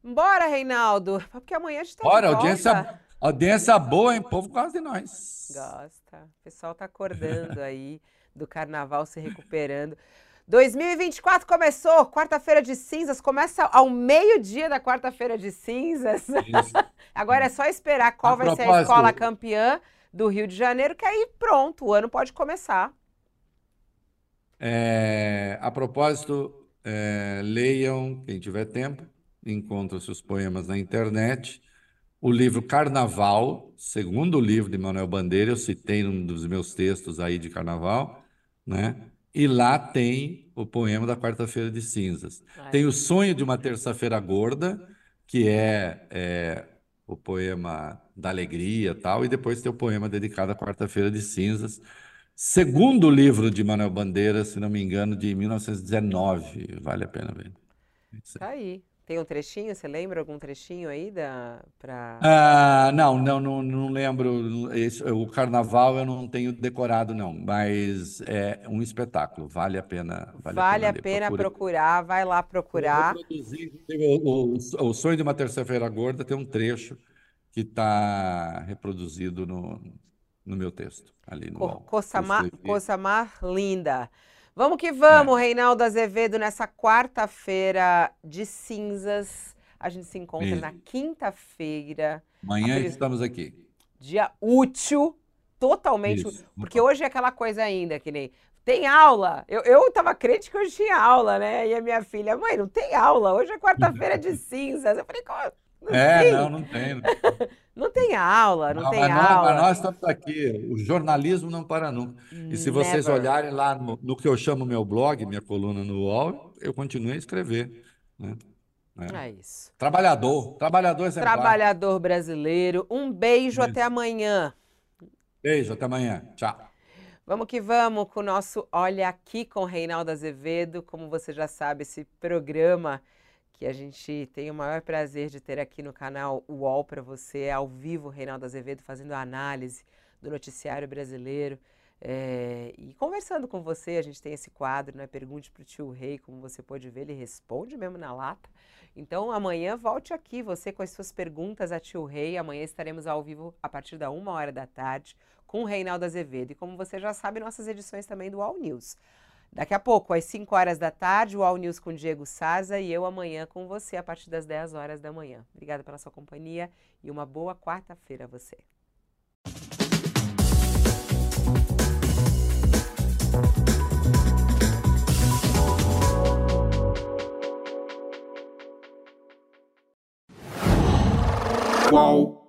Bora, Reinaldo. Porque amanhã a gente tá de Ora, a volta. audiência, Audiência boa, hein? O povo gosta de nós. Gosta. O pessoal tá acordando <laughs> aí do carnaval, se recuperando. 2024 começou, quarta-feira de cinzas, começa ao meio-dia da quarta-feira de cinzas. <laughs> Agora é só esperar qual a vai ser a escola campeã do Rio de Janeiro, que aí pronto, o ano pode começar. É, a propósito, é, leiam, quem tiver tempo, encontra seus poemas na internet. O livro Carnaval, segundo livro de Manuel Bandeira, eu citei num dos meus textos aí de Carnaval, né? E lá tem o poema da Quarta-feira de Cinzas. Ai. Tem o Sonho de uma Terça-feira Gorda, que é, é, o poema da alegria tal, e depois tem o poema dedicado à Quarta-feira de Cinzas, segundo livro de Manuel Bandeira, se não me engano, de 1919. Vale a pena ver. Tá aí. Tem um trechinho, você lembra algum trechinho aí da pra... Ah, não, não, não, não lembro. Esse, o carnaval eu não tenho decorado, não, mas é um espetáculo, vale a pena. Vale, vale a pena, a pena procurar, vai lá procurar. O, o, o Sonho de uma Terça-feira Gorda tem um trecho que está reproduzido no, no meu texto, ali no Co Cossamar, Cossamar Linda. Vamos que vamos, é. Reinaldo Azevedo, nessa quarta-feira de cinzas. A gente se encontra Isso. na quinta-feira. Amanhã estamos aqui. Dia útil, totalmente. Isso. Porque hoje é aquela coisa ainda, que nem. Tem aula. Eu, eu tava crente que hoje tinha aula, né? E a minha filha, mãe, não tem aula. Hoje é quarta-feira de <laughs> cinzas. Eu falei, como? Não é, tem. não, não tem. Não tem. <laughs> Aula, não, não tem mas aula. Nós, mas nós estamos aqui, o jornalismo não para nunca. E se vocês Never. olharem lá no, no, que eu chamo meu blog, minha coluna no UOL, eu continuei a escrever. Né? É. é isso. Trabalhador, trabalhador exemplar. Trabalhador brasileiro. Um beijo, beijo. até amanhã. Beijo, até amanhã. Tchau. Vamos que vamos com o nosso Olha Aqui com Reinaldo Azevedo. Como você já sabe, esse programa que a gente tem o maior prazer de ter aqui no canal UOL para você, ao vivo, Reinaldo Azevedo, fazendo a análise do noticiário brasileiro. É, e conversando com você, a gente tem esse quadro, né? Pergunte para o tio Rei, como você pode ver, ele responde mesmo na lata. Então amanhã volte aqui, você com as suas perguntas a tio Rei. Amanhã estaremos ao vivo a partir da uma hora da tarde com o Reinaldo Azevedo. E como você já sabe, nossas edições também do All News. Daqui a pouco, às 5 horas da tarde, o All News com Diego Saza e eu amanhã com você a partir das 10 horas da manhã. Obrigada pela sua companhia e uma boa quarta-feira a você. Qual?